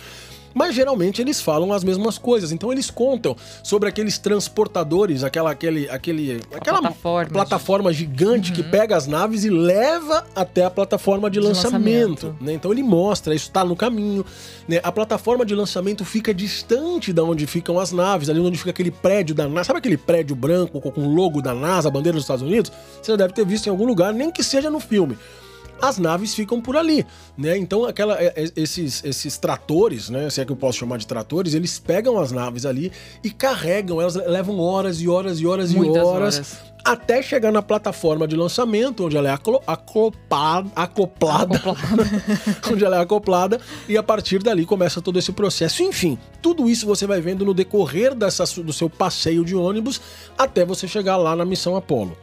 Mas geralmente eles falam as mesmas coisas, então eles contam sobre aqueles transportadores, aquela aquele aquele aquela plataforma plataforma gigante que pega as naves e leva até a plataforma de, De lançamento, lançamento. né? Então ele mostra, isso está no caminho, né? A plataforma de lançamento fica distante da onde ficam as naves, ali onde fica aquele prédio da NASA. Sabe aquele prédio branco com o logo da NASA, a bandeira dos Estados Unidos? Você já deve ter visto em algum lugar, nem que seja no filme. As naves ficam por ali, né? Então aquela, é- é- esses, esses tratores, né? Se é que eu posso chamar de tratores, eles pegam as naves ali e carregam, elas levam horas e horas e horas Muitas e horas, horas. até chegar na plataforma de lançamento, onde ela é aclo- aclopada, acoplada, onde ela é acoplada, e a partir dali começa todo esse processo. Enfim, tudo isso você vai vendo no decorrer dessa, do seu passeio de ônibus até você chegar lá na missão Apollo.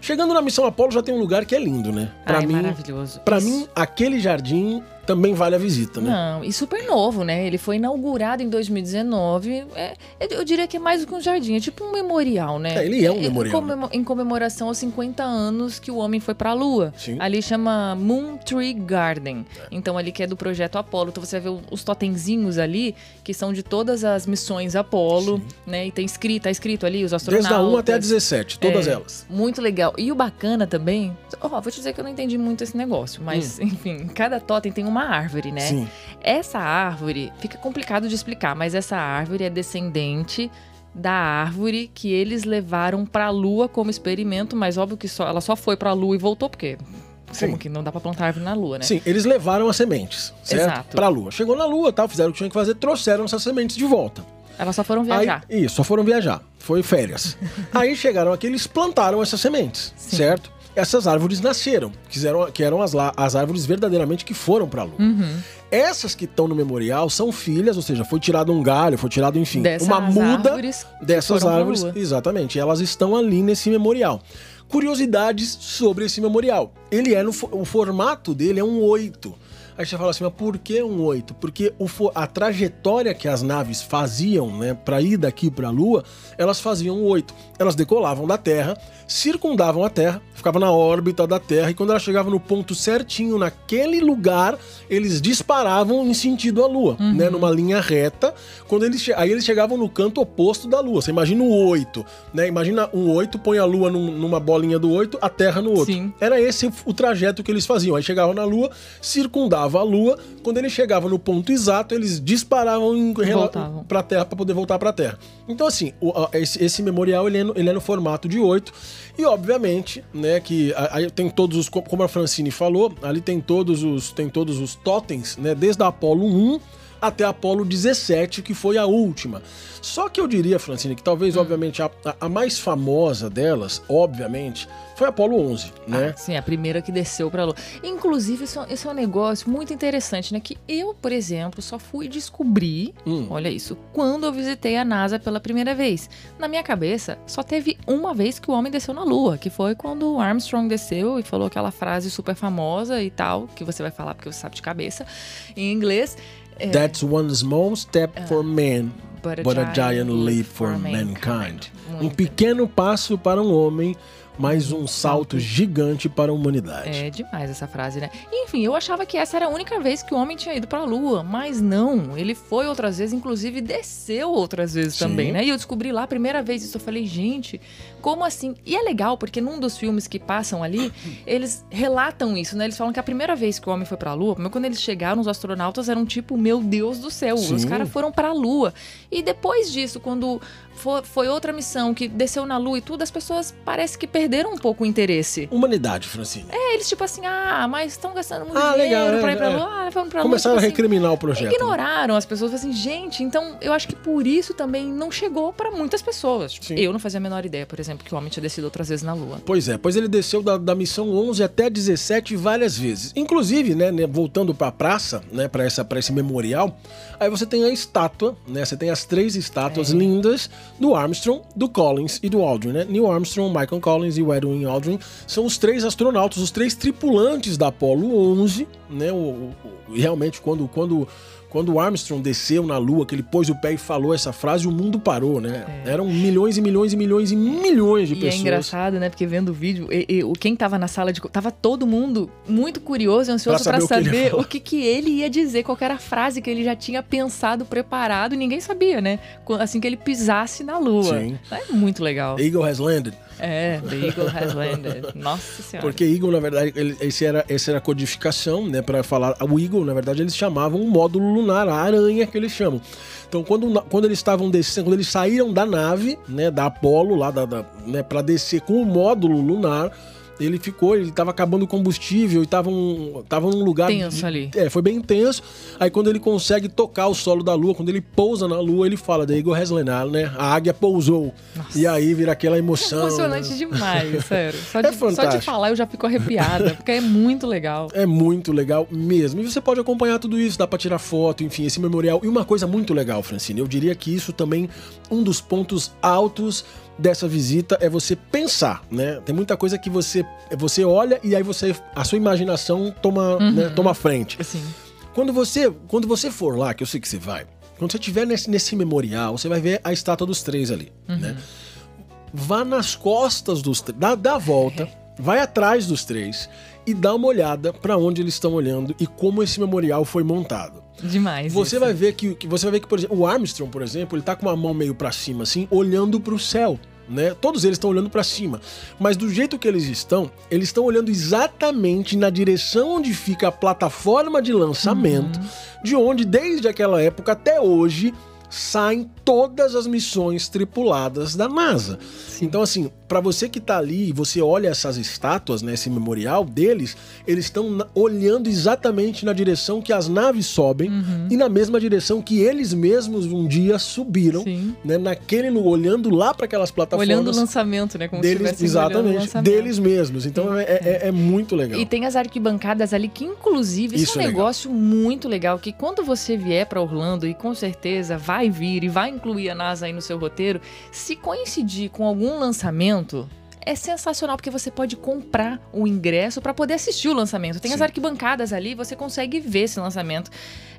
Chegando na missão Apolo já tem um lugar que é lindo, né? Ai, mim, maravilhoso. Isso- mim, aquele jardim também vale a visita, né? Não, e super novo, né? Ele foi inaugurado em 2019. É, eu, diria que é mais do que um jardim, é tipo um memorial, né? É, ele é um Em memorial, comemo- Em comemoração aos 50 anos que o homem foi pra Lua. Sim. Ali chama Moon Tree Garden. Então, ali que é do projeto Apollo. Então, você vai ver os totemzinhos ali, que são de todas as missões Apollo, né? E tem escrito, tá escrito ali os astronautas. Desde a 1 até a 17, todas É, elas. Muito legal. E o bacana também, ó, vou te dizer que eu não entendi muito esse negócio, mas enfim, cada totem tem uma árvore, né? Sim. Essa árvore, fica complicado de explicar, mas essa árvore é descendente da árvore que eles levaram pra lua como experimento, mas óbvio que só, ela só foi pra lua e voltou, porque Sim. como que não dá pra plantar árvore na lua, né? Sim, eles levaram as sementes, certo? Exato. Pra Lua. Chegou na Lua, tal, fizeram o que tinham que fazer, trouxeram essas sementes de volta. Elas só foram viajar. Aí, isso, só foram viajar. Foi férias. Aí chegaram aqui, eles plantaram essas sementes, Sim. certo? Essas árvores nasceram, que eram, que eram as, as árvores verdadeiramente que foram pra Lua. Uhum. Essas que estão no memorial são filhas, ou seja, foi tirado um galho, foi tirado, enfim, Dessas uma muda dessas árvores. Exatamente, elas estão ali nesse memorial. Curiosidades sobre esse memorial. Ele é no o formato dele é um 8. Aí você fala assim, mas por que um 8? Porque o a trajetória que as naves faziam, né, para ir daqui para a Lua, elas faziam um 8. Elas decolavam da Terra, circundavam a Terra, ficavam na órbita da Terra e quando ela chegava no ponto certinho naquele lugar, eles disparavam em sentido à Lua, né, numa linha reta. Quando eles aí eles chegavam no canto oposto da Lua. Você imagina o 8, né? Imagina um 8, põe a Lua num- numa bolinha do 8, a Terra no outro. Sim. Era esse o- trajeto que eles faziam. Aí chegavam na Lua, circundava a Lua. Quando ele chegava no ponto exato, eles disparavam Voltavam. pra Terra para poder voltar pra Terra. Então, assim, o- a- esse, esse memorial ele é, no, ele é no formato de 8. E, obviamente, né, que a- aí tem todos os. co- Como a Francine falou, ali tem todos os, tem todos os totens, né? Desde a Apollo 1 até a Apollo 17, que foi a última. Só que eu diria, Francine, que talvez, Hum. obviamente, a, a- a mais famosa delas, obviamente, foi a Apollo 11, né? Ah, sim, a primeira que desceu pra Lua. Inclusive, isso, isso é um negócio muito interessante, né? Que eu, por exemplo, só fui descobrir, Hum. olha isso, quando eu visitei a NASA pela primeira vez. Na minha cabeça, só teve uma vez que o homem desceu na Lua, que foi quando o Armstrong desceu e falou aquela frase super famosa e tal, que você vai falar porque você sabe de cabeça, em inglês. É, That's one small step for man, But a but a giant leap for mankind. mankind. Um pequeno passo para um homem, mas um salto gigante para a humanidade. É demais essa frase, né? Enfim, eu achava que essa era a única vez que o homem tinha ido pra Lua, mas não. Ele foi outras vezes, inclusive desceu outras vezes Sim. também, né? E eu descobri lá a primeira vez isso. Eu falei, gente, como assim? E é legal, porque num dos filmes que passam ali, eles relatam isso, né? Eles falam que a primeira vez que o homem foi pra Lua, mas quando eles chegaram, os astronautas eram tipo, meu Deus do céu, os Sim. caras foram pra Lua. E depois disso, quando fo- foi outra missão que desceu na Lua e tudo, as pessoas parece que perderam um pouco o interesse. Humanidade, Francine. É, eles tipo assim, ah, mas estão gastando muito Ah, dinheiro legal, é, pra ir pra é. Lua, ah, vamos pra Começaram Lua. a tipo assim, recriminar o projeto. né? Ignoraram as pessoas, assim, gente, então eu acho que por isso também não chegou pra muitas pessoas. Tipo, Sim. Eu não fazia a menor ideia, por exemplo, que o homem tinha descido outras vezes na Lua. Pois é, pois ele desceu da, da missão 11 até 17 várias vezes. Inclusive, né, né, voltando pra praça, né, para essa para esse memorial, aí você tem a estátua, né, você tem as três estátuas É. lindas do Armstrong, do Collins e do Aldrin, né? Neil Armstrong, Michael Collins e o Edwin Aldrin são os três astronautas, os três tripulantes da Apollo 11, né? O, o- realmente quando quando quando o Armstrong desceu na Lua, que ele pôs o pé e falou essa frase, o mundo parou, né? Eram milhões e milhões e milhões e milhões de É. E pessoas. é engraçado, né? Porque vendo o vídeo, e- e quem tava na sala de. Tava todo mundo muito curioso e ansioso Pra pra saber o que ele ia saber falar. o que, que ele ia dizer, qual era a frase que ele já tinha pensado, preparado, e ninguém sabia, né? Assim que ele pisasse na Lua. Sim. É muito legal. Eagle has landed. É, The Eagle has landed. Nossa senhora. Porque Eagle, na verdade, ele- esse era, esse era a codificação, né? Pra falar. O Eagle, na verdade, eles chamavam o módulo lunar, a aranha que eles chamam. Então, quando, quando eles estavam descendo, quando eles saíram da nave, né? Da Apollo, lá da, da, né, pra descer com o módulo lunar. Ele ficou, ele tava acabando o combustível e tava, um, tava num lugar. Tenso de- ali. É, foi bem intenso. Aí quando ele consegue tocar o solo da lua, quando ele pousa na lua, ele fala, daí Igor Reslenal, né? A águia pousou. E aí vira aquela emoção. Emocionante né? demais, sério. Só É de, só de fantástico. falar eu já fico arrepiada, porque é muito legal. É muito legal mesmo. E você pode acompanhar tudo isso, dá pra tirar foto, enfim, esse memorial. E uma coisa muito legal, Francine, eu diria que isso também, um dos pontos altos dessa visita é você pensar, né? Tem muita coisa que você você olha e aí você a sua imaginação toma, né, toma frente. Assim, Quando você, quando você for lá, que eu sei que você vai, quando você estiver nesse, nesse memorial, você vai ver a estátua dos três ali, né? Vá nas costas dos três, dá, dá a volta, vai atrás dos três e dá uma olhada pra onde eles estão olhando e como esse memorial foi montado. Demais. Você isso. vai ver que, que você vai ver que, por exemplo, o Armstrong, por exemplo, ele tá com uma mão meio pra cima assim, olhando pro céu. Né? Todos eles estão olhando pra cima, mas do jeito que eles estão, eles estão olhando exatamente na direção onde fica a plataforma de lançamento, de onde desde aquela época até hoje saem todas as missões tripuladas da NASA. Então assim, pra você que tá ali e você olha essas estátuas, né, esse memorial deles, eles estão olhando exatamente na direção que as naves sobem e na mesma direção que eles mesmos um dia subiram, Sim. né, naquele olhando lá para aquelas plataformas Olhando o lançamento, né? Como se deles, o exatamente, deles mesmos. Então é, é- é muito legal. E tem as arquibancadas ali que, inclusive, isso, Isso é um é legal. negócio muito legal. Que quando você vier para Orlando, e com certeza vai vir e vai incluir a NASA aí no seu roteiro, se coincidir com algum lançamento pronto é sensacional porque você pode comprar o ingresso para poder assistir o lançamento. Tem as Sim. arquibancadas ali, você consegue ver esse lançamento.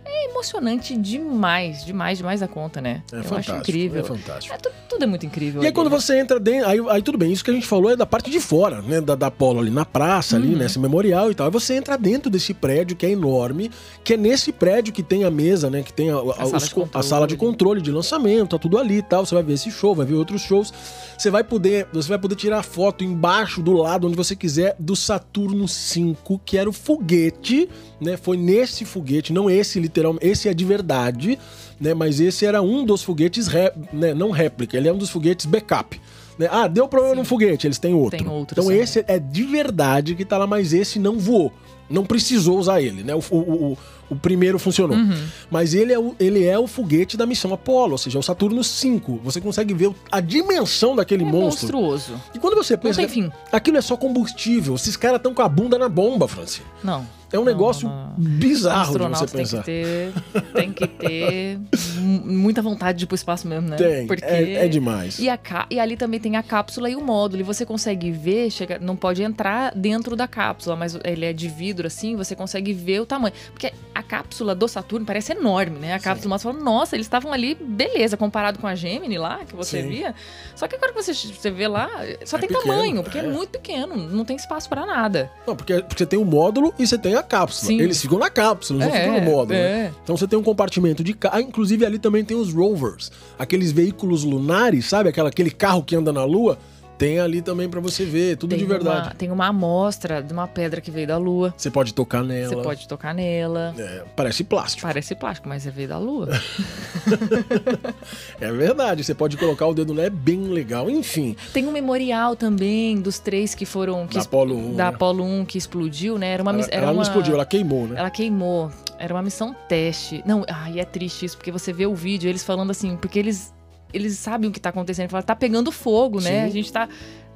É emocionante demais, demais, demais da conta, né? É Eu acho fantástico. incrível. É fantástico. É, tudo, tudo é muito incrível. E aí quando né? você entra dentro, aí, aí tudo bem, isso que a gente falou é da parte de fora, né, da, da Apollo ali na praça, ali, Uhum. nesse memorial e tal. Aí você entra dentro desse prédio que é enorme, que é nesse prédio que tem a mesa, né, que tem a, a- sala os de co- a sala de controle de lançamento, tá tudo ali e tal. Você vai ver esse show, vai ver outros shows. Você vai poder, você vai poder tirar foto embaixo, do lado, onde você quiser, do Saturno 5, que era o foguete, né? Foi nesse foguete, não esse literalmente, esse é de verdade, né? Mas esse era um dos foguetes, ré- né? não réplica, ele é um dos foguetes backup. né? Ah, deu problema no foguete, eles têm outro. Tem outro, então sim. esse é de verdade que tá lá, mas esse não voou. Não precisou usar ele, né? O, o, o, o primeiro funcionou. Uhum. Mas ele é, o, ele é o foguete da missão Apollo, ou seja, o Saturno 5. Você consegue ver a dimensão daquele É monstro. monstruoso. E quando você pensa, tem fim. aquilo é só combustível. Esses caras estão com a bunda na bomba, Francine. Não. É um Não, negócio não, não. bizarro de astronauta você tem pensar. que ter, tem que ter mu- muita vontade de ir pro espaço mesmo, né? Tem, Porque é, é demais. E, a e ali também tem a cápsula e o módulo. E você consegue ver, chega, não pode entrar dentro da cápsula, mas ele é de vidro assim, você consegue ver o tamanho. Porque a cápsula do Saturno parece enorme, né? A cápsula você fala, nossa, eles estavam ali, beleza, comparado com a Gemini lá, que você Sim. via. Só que agora que você, você vê lá, só É tem pequeno, tamanho, porque é. é. muito pequeno, não tem espaço para nada. Não, porque, porque você tem o módulo e você tem a cápsula. Sim. Eles ficam na cápsula, eles não ficam no módulo. né? é. Então você tem um compartimento de carro. Inclusive ali também tem os rovers, aqueles veículos lunares, sabe? Aquela, aquele carro que anda na Lua. Tem ali também pra você ver, tudo Tem de verdade. Uma, tem uma amostra de uma pedra que veio da Lua. Você pode tocar nela. Você pode tocar nela. É, parece plástico. Parece plástico, mas é veio da Lua. É verdade, você pode colocar o dedo nela, é bem legal. Enfim, Tem um memorial também dos três que foram. Que Da Apollo 1, Da né? Apollo 1 que explodiu, né? Era uma ela, era ela não uma- explodiu, ela queimou, né? Ela queimou. Era uma missão teste. Não, ai, é triste isso, porque você vê o vídeo, eles falando assim, porque eles. Eles sabem o que tá acontecendo. Falam, tá pegando fogo, né? Sim. A gente tá.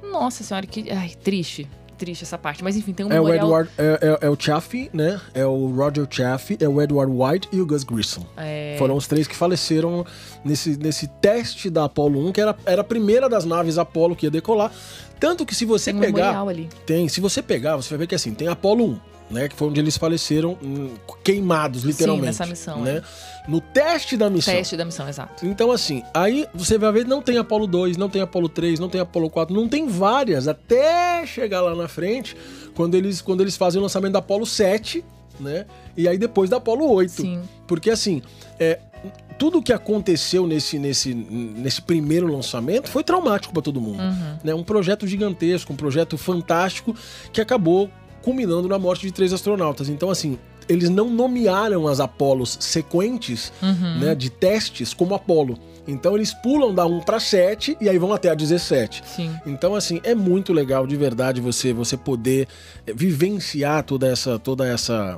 Nossa senhora, que. Ai, triste. Triste essa parte. Mas enfim, tem um É o memorial. Edward, é, é- é o Chaffee, né? É o Roger Chaffee, é o Edward White e o Gus Grissom. É, Foram os três que faleceram nesse, nesse teste da Apollo 1, que era, era a primeira das naves Apollo que ia decolar. Tanto que se você tem um pegar. memorial ali. Tem, se você pegar, você vai ver que assim, tem Apollo 1, né? Que foi onde eles faleceram hum, queimados, literalmente. nessa missão, Né? No teste da missão. Teste da missão, exato. Então, assim, aí você vai ver, não tem Apollo 2, não tem Apollo 3, não tem Apollo 4, não tem várias, até chegar lá na frente, quando eles, quando eles fazem o lançamento da Apollo 7, né? E aí depois da Apollo 8. Sim. Porque, assim, é, tudo que aconteceu nesse, nesse, nesse primeiro lançamento foi traumático para todo mundo. Uhum. Né? Um projeto gigantesco, um projeto fantástico que acabou culminando na morte de três astronautas. Então, assim, eles não nomearam as Apolos sequentes, né, de testes como Apolo. Então eles pulam da 1 para 7 e aí vão até a 17. Sim. Então assim, é muito legal de verdade você você poder eh, vivenciar toda essa toda essa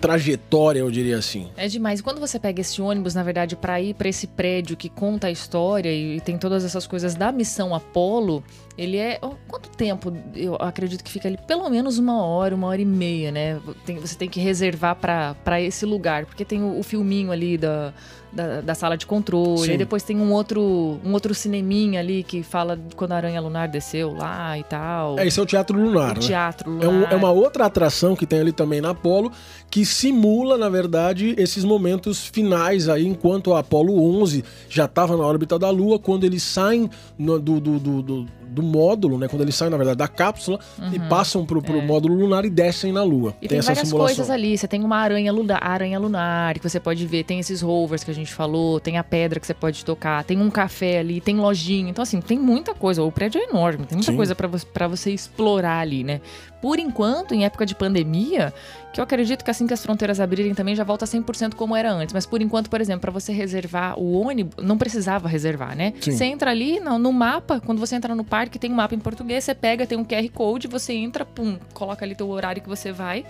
trajetória, eu diria assim. É demais. Quando você pega esse ônibus, na verdade, pra ir pra esse prédio que conta a história e tem todas essas coisas da missão Apollo, ele é. Quanto tempo? Eu acredito que fica ali pelo menos uma hora, uma hora e meia, né? Tem- você tem que reservar pra esse lugar, porque tem o, o filminho ali da, da, da sala de controle, Sim. e depois tem um outro, um outro cineminha ali que fala quando a Aranha Lunar desceu lá e tal. É, esse é o Teatro Lunar, o né? teatro É, um- lunar. é uma outra atração que tem ali também na Apollo, que simula, na verdade, esses momentos finais aí, enquanto a Apollo 11 já estava na órbita da Lua, quando eles saem no- do, do, do, do- do módulo, né? Quando eles saem, na verdade, da cápsula e passam pro, pro módulo lunar e descem na Lua. Uhum. É. E tem, várias coisas ali. Você tem uma aranha lunar, aranha lunar que você pode ver. Tem esses rovers que a gente falou. Tem a pedra que você pode tocar. Tem um café ali. Tem lojinha. Então, assim, tem muita coisa. O prédio é enorme. Tem muita Sim. coisa pra vo- pra você explorar ali, né? Por enquanto, em época de pandemia, que eu acredito que assim que as fronteiras abrirem também já volta 100% como era antes. Mas por enquanto, por exemplo, pra você reservar o ônibus, não precisava reservar, né? Sim. Você entra ali no, no mapa, quando você entra no parque, tem um mapa em português, você pega, tem um QR Code, você entra, pum, coloca ali teu horário que você vai,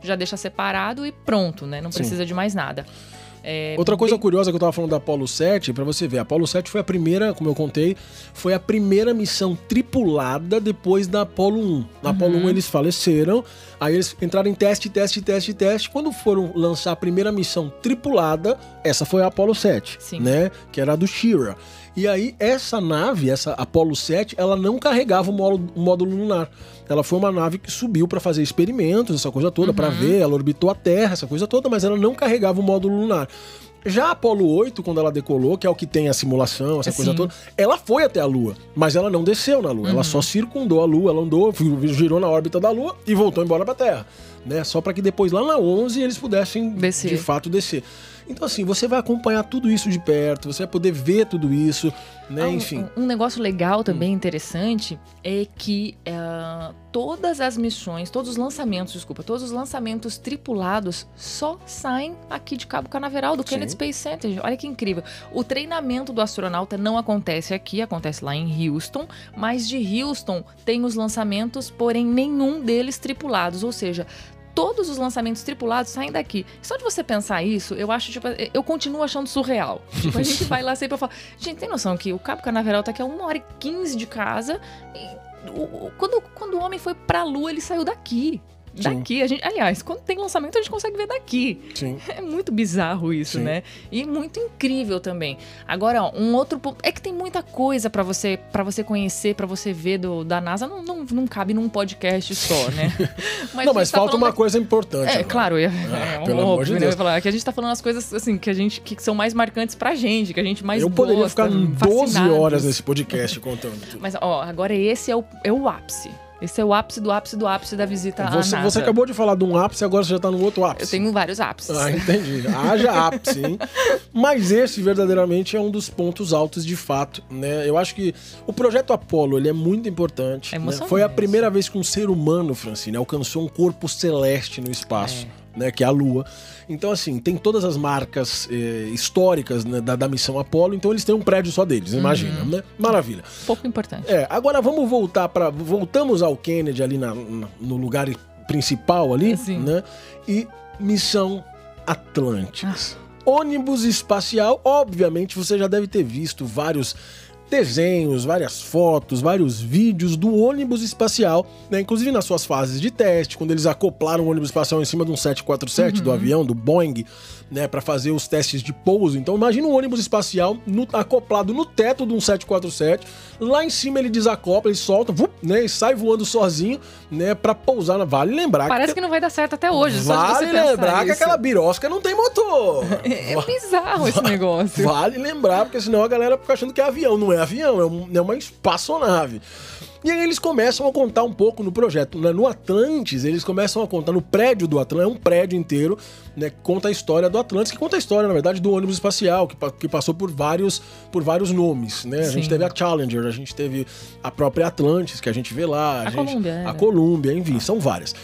já deixa separado e pronto, né? Não Sim. precisa de mais nada. É, Outra coisa bem- curiosa que eu tava falando da Apollo 7, pra você ver, a Apollo 7 foi a primeira, como eu contei, foi a primeira missão tripulada depois da Apollo 1. Na Apollo 1 eles faleceram, aí eles entraram em teste, teste, teste, teste. Quando foram lançar a primeira missão tripulada, essa foi a Apollo 7, Sim. né? Que era a do Shira. E aí, essa nave, essa Apollo 7, ela não carregava o módulo, o módulo lunar. Ela foi uma nave que subiu pra fazer experimentos, essa coisa toda, pra ver, ela orbitou a Terra, essa coisa toda, mas ela não carregava o módulo lunar. Já a Apollo 8, quando ela decolou, que é o que tem a simulação, essa coisa Sim. toda, ela foi até a Lua, mas ela não desceu na Lua. Ela só circundou a Lua, ela andou, girou na órbita da Lua e voltou embora pra Terra. Né? Só para que depois, lá na 11, eles pudessem Descer. de fato descer. Então, assim, você vai acompanhar tudo isso de perto, você vai poder ver tudo isso, né? Ah, um- Enfim. Um, negócio legal também, Hum. interessante, é que ah, todas as missões, todos os lançamentos, desculpa, todos os lançamentos tripulados só saem aqui de Cabo Canaveral, do Sim. Kennedy Space Center. Olha que incrível. O treinamento do astronauta não acontece aqui, acontece lá em Houston, mas de Houston tem os lançamentos, porém nenhum deles tripulados, ou seja, todos os lançamentos tripulados saem daqui. Só de você pensar isso, eu acho, tipo, eu continuo achando surreal. Tipo, a gente vai lá sempre e fala, gente, tem noção que o Cabo Canaveral tá aqui a uma hora e quinze de casa e o- o- quando, quando o homem foi pra Lua, ele saiu daqui. Sim. Daqui, a gente, aliás, quando tem lançamento a gente consegue ver daqui. Sim. É muito bizarro isso, Sim. né? E muito incrível também. Agora, ó, um outro ponto. É que tem muita coisa pra você para você conhecer, pra você ver do, da NASA. Não, não, não cabe num podcast só, né? não, a gente mas tá falta uma aqui- coisa importante. É, agora. claro, é, é Ah, pelo amor de né? Deus. Falar que a gente tá falando as coisas assim que a gente que são mais marcantes pra gente, que a gente mais Eu poderia gosta, ficar 12 fascinados. horas nesse podcast contando tudo. Mas ó, agora esse é o, é o ápice. Esse é o ápice do ápice do ápice da visita à Você, NASA. você acabou de falar de um ápice, agora você já tá num outro ápice. Eu tenho vários ápices. Ah, entendi. Haja ápice, hein? Mas esse verdadeiramente é um dos pontos altos de fato, né? Eu acho que o projeto Apollo, ele é muito importante. É né? Foi a primeira vez que um ser humano, Francine, alcançou um corpo celeste no espaço. Né, que é a Lua. Então, assim, tem todas as marcas eh, históricas né, da, da missão Apollo, então eles têm um prédio só deles, imagina, né? Maravilha. Pouco importante. É, agora vamos voltar para voltamos ao Kennedy ali na- na- no lugar principal ali, Sim. né? E missão Atlantis. Ah. Ônibus espacial, obviamente você já deve ter visto vários desenhos, várias fotos, vários vídeos do ônibus espacial, né? Inclusive nas suas fases de teste, quando eles acoplaram o ônibus espacial em cima de um 747 Uhum. do avião, do Boeing, né, para fazer os testes de pouso. Então imagina um ônibus espacial no- acoplado no teto de um 747, lá em cima ele desacopla, ele solta, vup, né, e sai voando sozinho, né, para pousar Vale lembrar Parece que não vai dar certo até hoje. Vale lembrar que isso. aquela birosca não tem motor. É bizarro esse negócio. Vale lembrar, porque senão a galera fica achando que é avião. Não é avião, é, um- é uma espaçonave. E aí eles começam a contar um pouco no projeto. né? No Atlantis, eles começam a contar no prédio do Atlantis, é um prédio inteiro, né? Que conta a história do Atlantis, que conta a história, na verdade, do ônibus espacial, que, que passou por vários, por vários nomes, né? A gente teve a Challenger, a gente teve a própria Atlantis, que a gente vê lá. A gente, Columbia, A era. Columbia, enfim, são várias.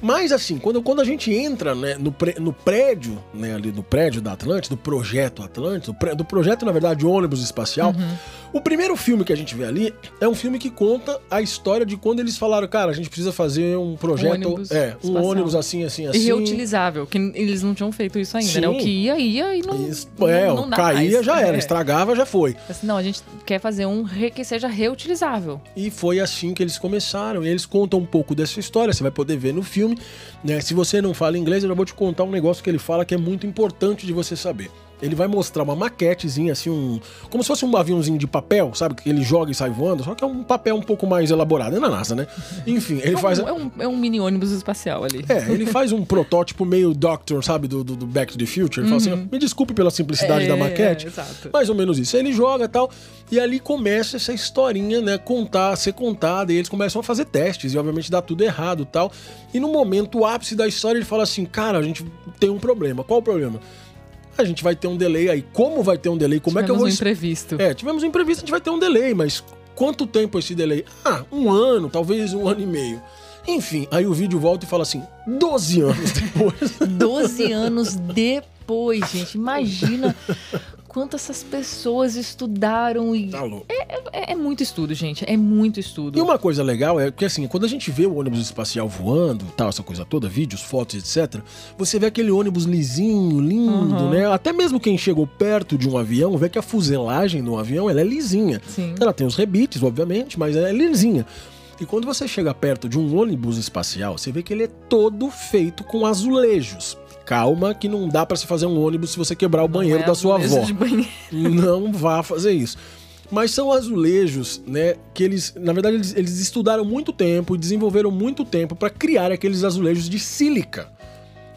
Mas assim, quando, quando a gente entra né, no, pré- no prédio, né, ali no prédio da Atlantis, do projeto Atlantis, do, pré- do projeto, na verdade, ônibus espacial, Uhum. O primeiro filme que a gente vê ali é um filme que conta a história de quando eles falaram, cara, a gente precisa fazer um projeto. ônibus é, um ônibus assim, assim, assim. E reutilizável, que eles não tinham feito isso ainda, né? O Sim. que ia, ia e não. Isso, não, é, não dá caía mais. já era, É. estragava já foi. Assim, não, a gente quer fazer um re- que seja reutilizável. E foi assim que eles começaram. E eles contam um pouco dessa história, você vai poder ver no filme. Né? Se você não fala inglês, eu já vou te contar um negócio que ele fala que é muito importante de você saber. Ele vai mostrar uma maquetezinha, assim, um. Como se fosse um aviãozinho de papel, sabe? Que ele joga e sai voando, só que é um papel um pouco mais elaborado. É na NASA, né? Enfim, ele é, faz. um, é, um, é um mini ônibus espacial ali. É, ele faz um protótipo meio Doctor, sabe, do, do, do Back to the Future. Ele fala assim, me desculpe pela simplicidade É, da maquete. é, exato. Mais ou menos isso. Ele joga e tal, e ali começa essa historinha, né, contar, ser contada, e eles começam a fazer testes, e obviamente dá tudo errado e tal. E no momento, o ápice da história, ele fala assim, cara, a gente tem um problema. Qual o problema? A gente vai ter um delay aí. Como vai ter um delay? Como é que eu Tivemos vou... um es- imprevisto. É, tivemos um imprevisto, a gente vai ter um delay, mas quanto tempo esse delay? Ah, um ano, talvez um ano e meio. Enfim, aí o vídeo volta e fala assim, 12 anos depois. 12 anos depois, gente. Imagina quanto essas pessoas estudaram e. tá louco. É, é muito estudo, gente. É muito estudo. E uma coisa legal é que, assim, quando a gente vê o ônibus espacial voando, tal, essa coisa toda, vídeos, fotos, etc., você vê aquele ônibus lisinho, lindo, Uhum. né? Até mesmo quem chegou perto de um avião vê que a fuselagem do avião ela é lisinha. Sim. Ela tem os rebites, obviamente, mas ela é lisinha. E quando você chega perto de um ônibus espacial, você vê que ele é todo feito com azulejos. Calma que não dá pra se fazer um ônibus se você quebrar o banheiro é da sua avó não vá fazer isso. Mas são azulejos, né? Que eles, na verdade, eles, eles estudaram muito tempo e desenvolveram muito tempo para criar aqueles azulejos de sílica.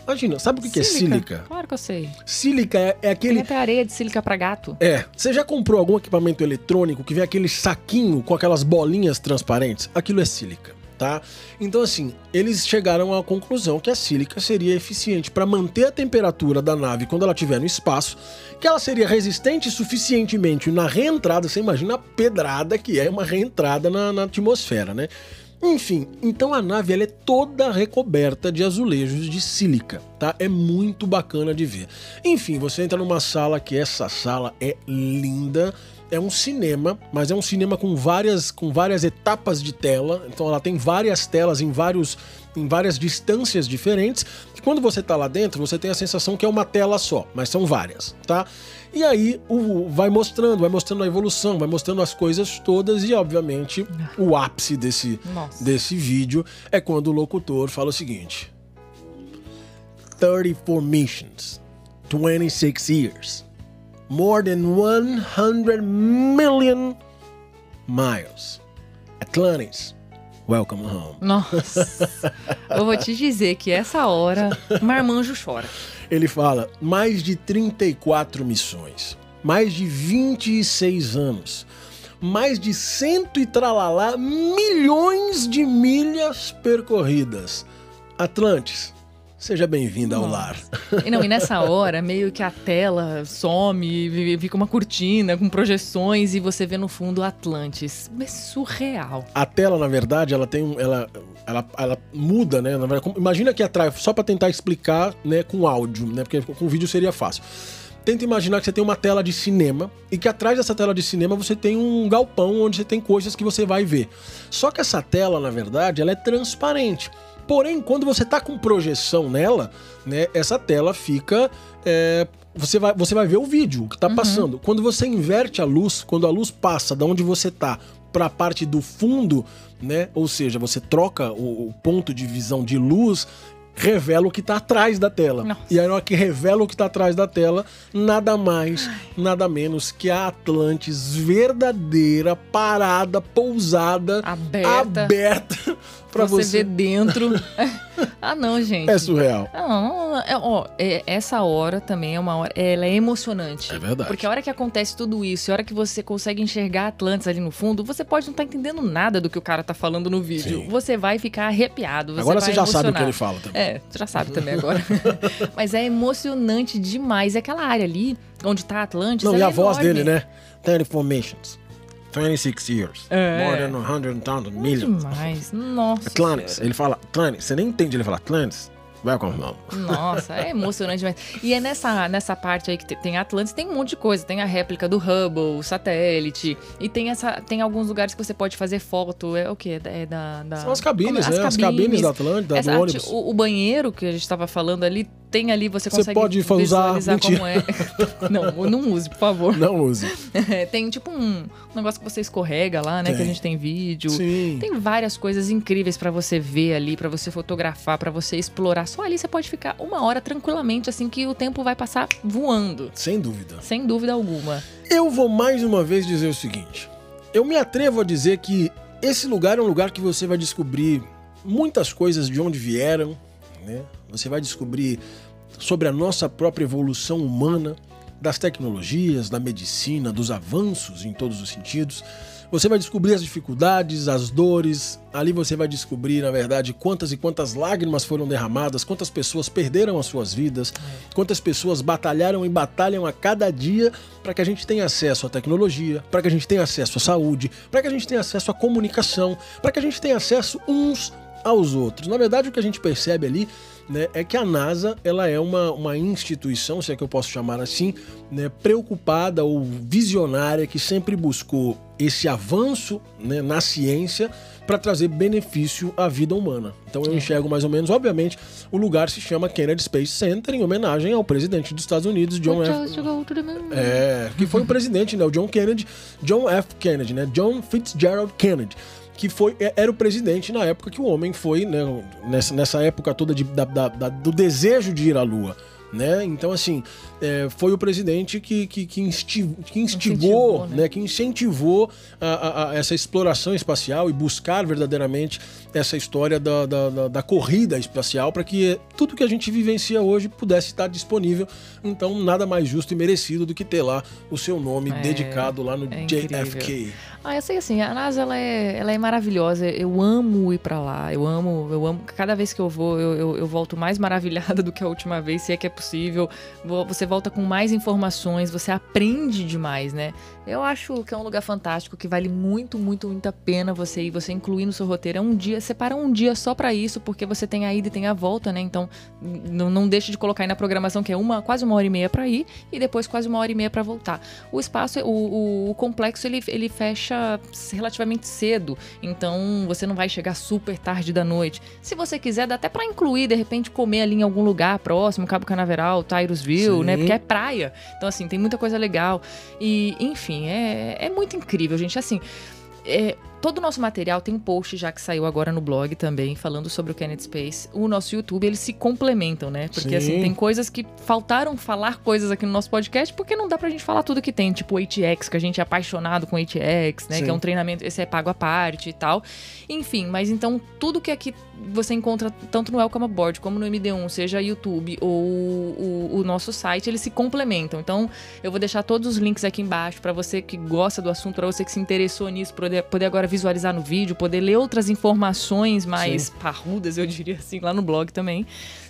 Imagina, sabe o que, que é sílica? Claro que eu sei. Sílica é, é Tem aquele. até areia de sílica pra gato. É, você já comprou algum equipamento eletrônico que vem aquele saquinho com aquelas bolinhas transparentes? Aquilo é sílica, tá? Então, assim, eles chegaram à conclusão que a sílica seria eficiente para manter a temperatura da nave quando ela estiver no espaço, que ela seria resistente suficientemente na reentrada. Você imagina a pedrada que é uma reentrada na, na atmosfera, né? Enfim, então a nave ela é toda recoberta de azulejos de sílica, tá? É muito bacana de ver. Enfim, você entra numa sala que essa sala é linda. É um cinema, mas é um cinema com várias, com várias etapas de tela. Então ela tem várias telas em vários em várias distâncias diferentes. E quando você tá lá dentro, você tem a sensação que é uma tela só, mas são várias, tá? E aí o, vai mostrando, vai mostrando a evolução, vai mostrando as coisas todas e obviamente o ápice desse Nossa. desse vídeo é quando o locutor fala o seguinte: 34 missions, 26 years, more than 100 million miles. Atlantis, welcome home. Nossa. eu vou te dizer que essa hora, marmanjo chora. Ele fala mais de 34 missões, mais de 26 anos, mais de cento e tralalá milhões de milhas percorridas. Atlantis, seja bem-vindo ao lar. E não, e nessa hora, meio que a tela some, fica uma cortina com projeções e você vê no fundo Atlantis. É surreal. A tela, na verdade, ela tem um. Ela, ela, ela muda, né? Verdade, imagina que atrás, só para tentar explicar, né, com áudio, né? Porque com vídeo seria fácil. Tenta imaginar que você tem uma tela de cinema e que atrás dessa tela de cinema você tem um galpão onde você tem coisas que você vai ver. Só que essa tela, na verdade, ela é transparente. Porém, quando você tá com projeção nela, né, essa tela fica. é, você, vai, você vai ver o vídeo o que tá passando. Quando você inverte a luz, quando a luz passa da onde você tá para a parte do fundo, né? Ou seja, você troca o, o ponto de visão de luz, revela o que tá atrás da tela. Nossa. E aí, na hora que revela o que tá atrás da tela, nada mais, nada menos que a Atlantis verdadeira, parada, pousada, Aberta. aberta para você, você. vê dentro. ah, não, gente. É surreal. Não, é, ó, é- essa hora também é uma hora. Ela é emocionante. É verdade. Porque a hora que acontece tudo isso, e a hora que você consegue enxergar Atlantis ali no fundo, você pode não estar entendendo nada do que o cara tá falando no vídeo. Sim. Você vai ficar arrepiado. Você Agora você já sabe o que emocionar. ele fala também. É, você já sabe também agora. Mas é emocionante demais. E aquela área ali, onde tá Atlantis. Não, e a é voz enorme. dele, né? Teleformations. 26 years. É. More than 100,000 millions. Demais. Nossa. Atlantis. Ele fala Atlantis. Você nem entende ele fala Atlantis. Welcome home. Nossa, é emocionante demais. E é nessa, nessa parte aí que te- tem Atlantis, tem um monte de coisa. Tem a réplica do Hubble, o satélite. E tem essa tem alguns lugares que você pode fazer foto. É o quê? É da, da- São as cabines, como- né? As cabines da Atlântida, Essa- do ônibus. O, o banheiro que a gente estava falando ali, tem ali, você Você consegue pode fa- usar- visualizar mentira. como é. não, não use, por favor. Não use. É, tem tipo um negócio que você escorrega lá, né? Que a Tem. gente tem vídeo. Sim. Tem várias coisas incríveis pra você ver ali, pra você fotografar, pra você explorar. Só ali você pode ficar uma hora tranquilamente, assim que o tempo vai passar voando. Sem dúvida. Sem dúvida alguma. Eu vou mais uma vez dizer o seguinte. Eu me atrevo a dizer que esse lugar é um lugar que você vai descobrir muitas coisas de onde vieram, né? Você vai descobrir sobre a nossa própria evolução humana, das tecnologias, da medicina, dos avanços em todos os sentidos. Você vai descobrir as dificuldades, as dores. Ali você vai descobrir, na verdade, quantas e quantas lágrimas foram derramadas, quantas pessoas perderam as suas vidas, quantas pessoas batalharam e batalham a cada dia para que a gente tenha acesso à tecnologia, para que a gente tenha acesso à saúde, para que a gente tenha acesso à comunicação, para que a gente tenha acesso uns aos outros. Na verdade, o que a gente percebe ali né, é que a NASA ela é uma, uma instituição, se é que eu posso chamar assim, né, preocupada ou visionária que sempre buscou esse avanço né, na ciência para trazer benefício à vida humana. Então eu enxergo mais ou menos, obviamente, o lugar se chama Kennedy Space Center em homenagem ao presidente dos Estados Unidos, John F. É, que foi o presidente, né? O John Kennedy, John F. Kennedy, né? John Fitzgerald Kennedy, que foi é- era o presidente na época que o homem foi, né? Nessa, nessa época toda de- da- da- da- do desejo de ir à Lua. Né? Então, assim, é, foi o presidente que, que, que, insti- que instigou, Incentivou, né? né? que incentivou a- a- a essa exploração espacial e buscar verdadeiramente essa história da, da, da- da corrida espacial para que tudo que a gente vivencia hoje pudesse estar disponível. Então, nada mais justo e merecido do que ter lá o seu nome É, dedicado lá no é JFK. Ah, eu sei assim, a NASA ela é, ela é maravilhosa. Eu amo ir pra lá. Eu amo, eu amo. Cada vez que eu vou, eu, eu, eu volto mais maravilhada do que a última vez, se é que é possível. Vo- Você volta com mais informações, você aprende demais, né? Eu acho que é um lugar fantástico, que vale muito, muito, muito a pena você ir, você incluir no seu roteiro. É um dia, separa um dia só pra isso, porque você tem a ida e tem a volta, né? Então, n- não deixe de colocar aí na programação que é uma, quase uma hora e meia pra ir e depois quase uma hora e meia pra voltar. O espaço, o, o, o complexo, ele, ele fecha relativamente cedo, então você não vai chegar super tarde da noite. Se você quiser, dá até pra incluir, de repente, comer ali em algum lugar próximo, Cabo Canaveral, Tyrusville, Sim. né? Porque é praia. Então, assim, tem muita coisa legal. E, enfim, é, é muito incrível, gente. Assim, é, todo o nosso material tem um post já que saiu agora no blog também, falando sobre o Kennedy Space. O nosso YouTube, eles se complementam, né? Porque, Sim. assim, tem coisas que faltaram falar coisas aqui no nosso podcast, porque não dá pra gente falar tudo que tem. Tipo o ATX, que a gente é apaixonado com ATX, né? Sim. Que é um treinamento, esse é pago à parte e tal. Enfim, mas então tudo que aqui você encontra tanto no Welcome Aboard como no MD1, seja YouTube ou o, o nosso site, eles se complementam. Então, eu vou deixar todos os links aqui embaixo pra você que gosta do assunto, pra você que se interessou nisso, poder, poder agora visualizar no vídeo, poder ler outras informações mais parrudas, eu diria assim, lá no blog também.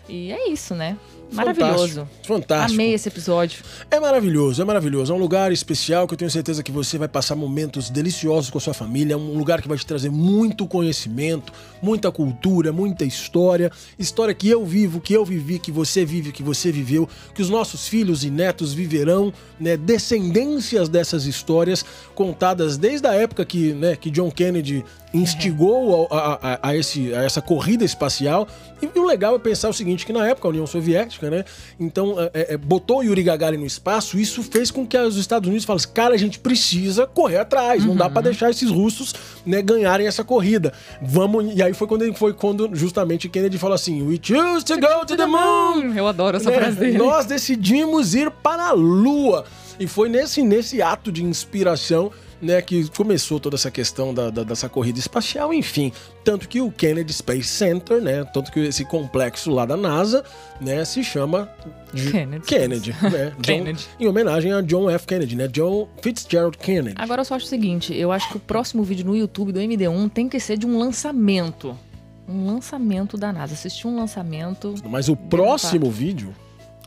E é isso, né? Maravilhoso. Fantástico. Fantástico. Amei esse episódio. É maravilhoso, é maravilhoso. É um lugar especial que eu tenho certeza que você vai passar momentos deliciosos com a sua família. É um lugar que vai te trazer muito conhecimento, muita cultura, muita história. História que eu vivo, que eu vivi, que você vive, que você viveu, que os nossos filhos e netos viverão, né? Descendências dessas histórias contadas desde a época que, né, que John Kennedy instigou a, a- a- esse, a essa corrida espacial. E, e o legal é pensar o seguinte, que na época a União Soviética, né, então é, é, botou Yuri Gagarin no espaço, isso fez com que os Estados Unidos falassem, cara, a gente precisa correr atrás, não dá pra deixar esses russos, né, ganharem essa corrida. Vamos, e aí foi quando foi quando justamente Kennedy falou assim, we choose to go to the moon. Eu adoro essa Né? frase dele. Nós decidimos ir para a Lua. E foi nesse, nesse ato de inspiração né, que começou toda essa questão da, da- dessa corrida espacial, enfim. Tanto que o Kennedy Space Center, né? Tanto que esse complexo lá da NASA, né, se chama Kennedy. Kennedy, né? John- Kennedy. em homenagem a John F. Kennedy, né? John Fitzgerald Kennedy. Agora eu só acho o seguinte, eu acho que o próximo vídeo no YouTube do MD1 tem que ser de um lançamento. Um lançamento da NASA. Assistir um lançamento. Mas o próximo vídeo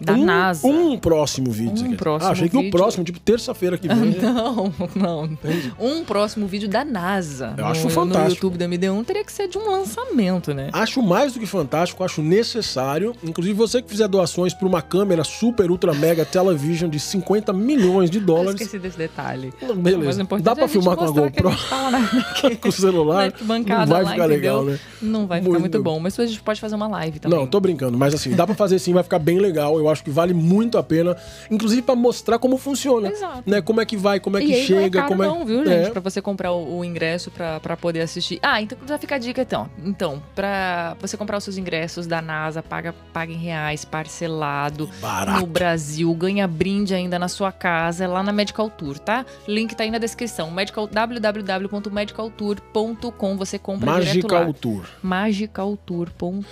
Da um, NASA. Um próximo vídeo. Um dizer. próximo ah, achei que o vídeo. próximo, tipo terça-feira que vem. Não, não. Um próximo vídeo da NASA. Eu acho no, fantástico. No YouTube da MD1 teria que ser de um lançamento, né? Acho mais do que fantástico, acho necessário. Inclusive, você que fizer doações para uma câmera super, ultra, mega television de 50 milhões de Eu dólares. esqueci desse detalhe. Não, beleza. Mas o importante Dá é pra a gente filmar com a GoPro? lá na- com o celular, na arquibancada não vai lá, ficar entendeu? legal, né? Não vai ficar muito, Muito- bom. Mas a gente pode fazer uma live também. Não, tô brincando, mas assim, dá pra fazer sim, vai ficar bem legal. Eu acho que vale muito a pena, inclusive pra mostrar como funciona, Exato. né? Como é que vai, como é que e aí chega, não é caro como é não, viu, É. gente? Pra você comprar o, o ingresso pra, pra poder assistir. Ah, então já fica a dica então. Então, pra você comprar os seus ingressos da NASA, paga, paga em reais, parcelado. Barato. No Brasil, ganha brinde ainda na sua casa, é lá na Medical Tour, tá? Link tá aí na descrição. Medical, www.medicaltour.com você compra direto lá. Magical Tour. magicaltour.com.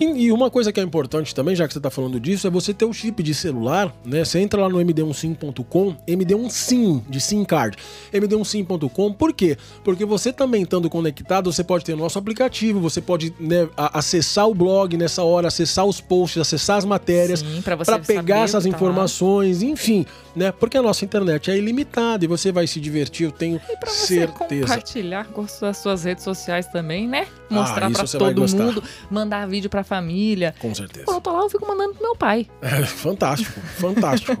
E, e uma coisa que é importante também, já que você tá falando disso, é você ter o chip de celular, né? Você entra lá no md1sim.com, md1sim, de SIM card, md1sim.com, por quê? Porque você também estando conectado, você pode ter o nosso aplicativo, você pode né, acessar o blog nessa hora, acessar os posts, acessar as matérias, Sim, você para pegar essas tá lá. informações, enfim, né? Porque a nossa internet é ilimitada e você vai se divertir, eu tenho E pra você certeza. compartilhar com as suas redes sociais também, né? Mostrar Ah, pra todo mundo, mandar vídeo pra família. Com certeza. Quando eu tô lá, eu fico mandando pro meu pai. É, fantástico, fantástico.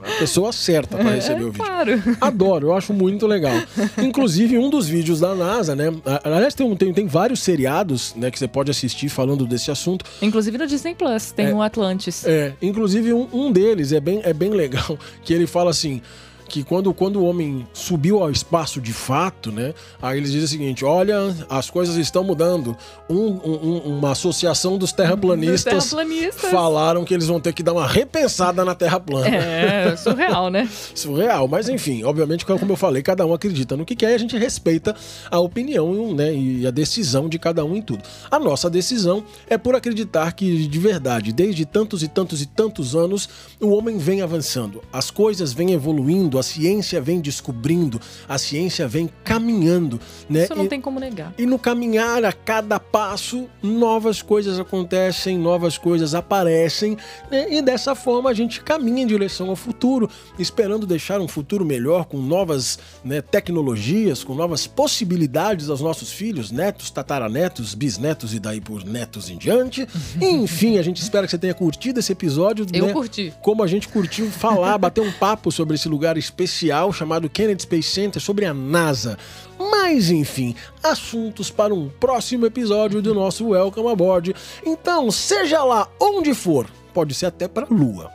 A pessoa certa para receber o vídeo. Claro. Adoro, eu acho muito legal. Inclusive, um dos vídeos da NASA, né? Aliás, tem, um- tem, tem vários seriados né, que você pode assistir falando desse assunto. Inclusive no Disney Plus, tem o Atlantis. É, inclusive, um, um deles é bem, é bem legal, que ele fala assim. Que quando, quando o homem subiu ao espaço de fato, né? Aí eles dizem o seguinte: olha, as coisas estão mudando. Um- um- um- uma associação dos terraplanistas, Dos terraplanistas. falaram que eles vão ter que dar uma repensada na Terra plana. É, surreal, né? surreal. Mas enfim, obviamente, como eu falei, cada um acredita no que quer e a gente respeita a opinião né, e a decisão de cada um em tudo. A nossa decisão é por acreditar que, de verdade, desde tantos e tantos e tantos anos, o homem vem avançando, as coisas vêm evoluindo, a ciência vem descobrindo, a ciência vem caminhando. Né? Isso não E- tem como negar. e no caminhar, a cada passo, novas coisas acontecem, novas coisas aparecem, né? e dessa forma a gente caminha em direção ao futuro, esperando deixar um futuro melhor com novas né, tecnologias, com novas possibilidades aos nossos filhos, netos, tataranetos, bisnetos e daí por netos em diante. Enfim, a gente espera que você tenha curtido esse episódio. Eu né? curti. como a gente curtiu falar, bater um papo sobre esse lugar especial chamado Kennedy Space Center, sobre a NASA. Mas enfim, assuntos para um próximo episódio do nosso Welcome Aboard. Então, seja lá onde for, pode ser até para a Lua.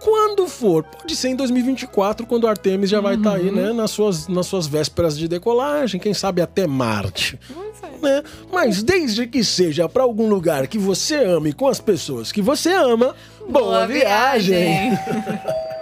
Quando for, pode ser em 2024, quando o Artemis já vai estar aí, né, nas suas, nas suas vésperas de decolagem, quem sabe até Marte né? Mas desde que seja para algum lugar que você ame com as pessoas que você ama, boa, Boa viagem. viagem.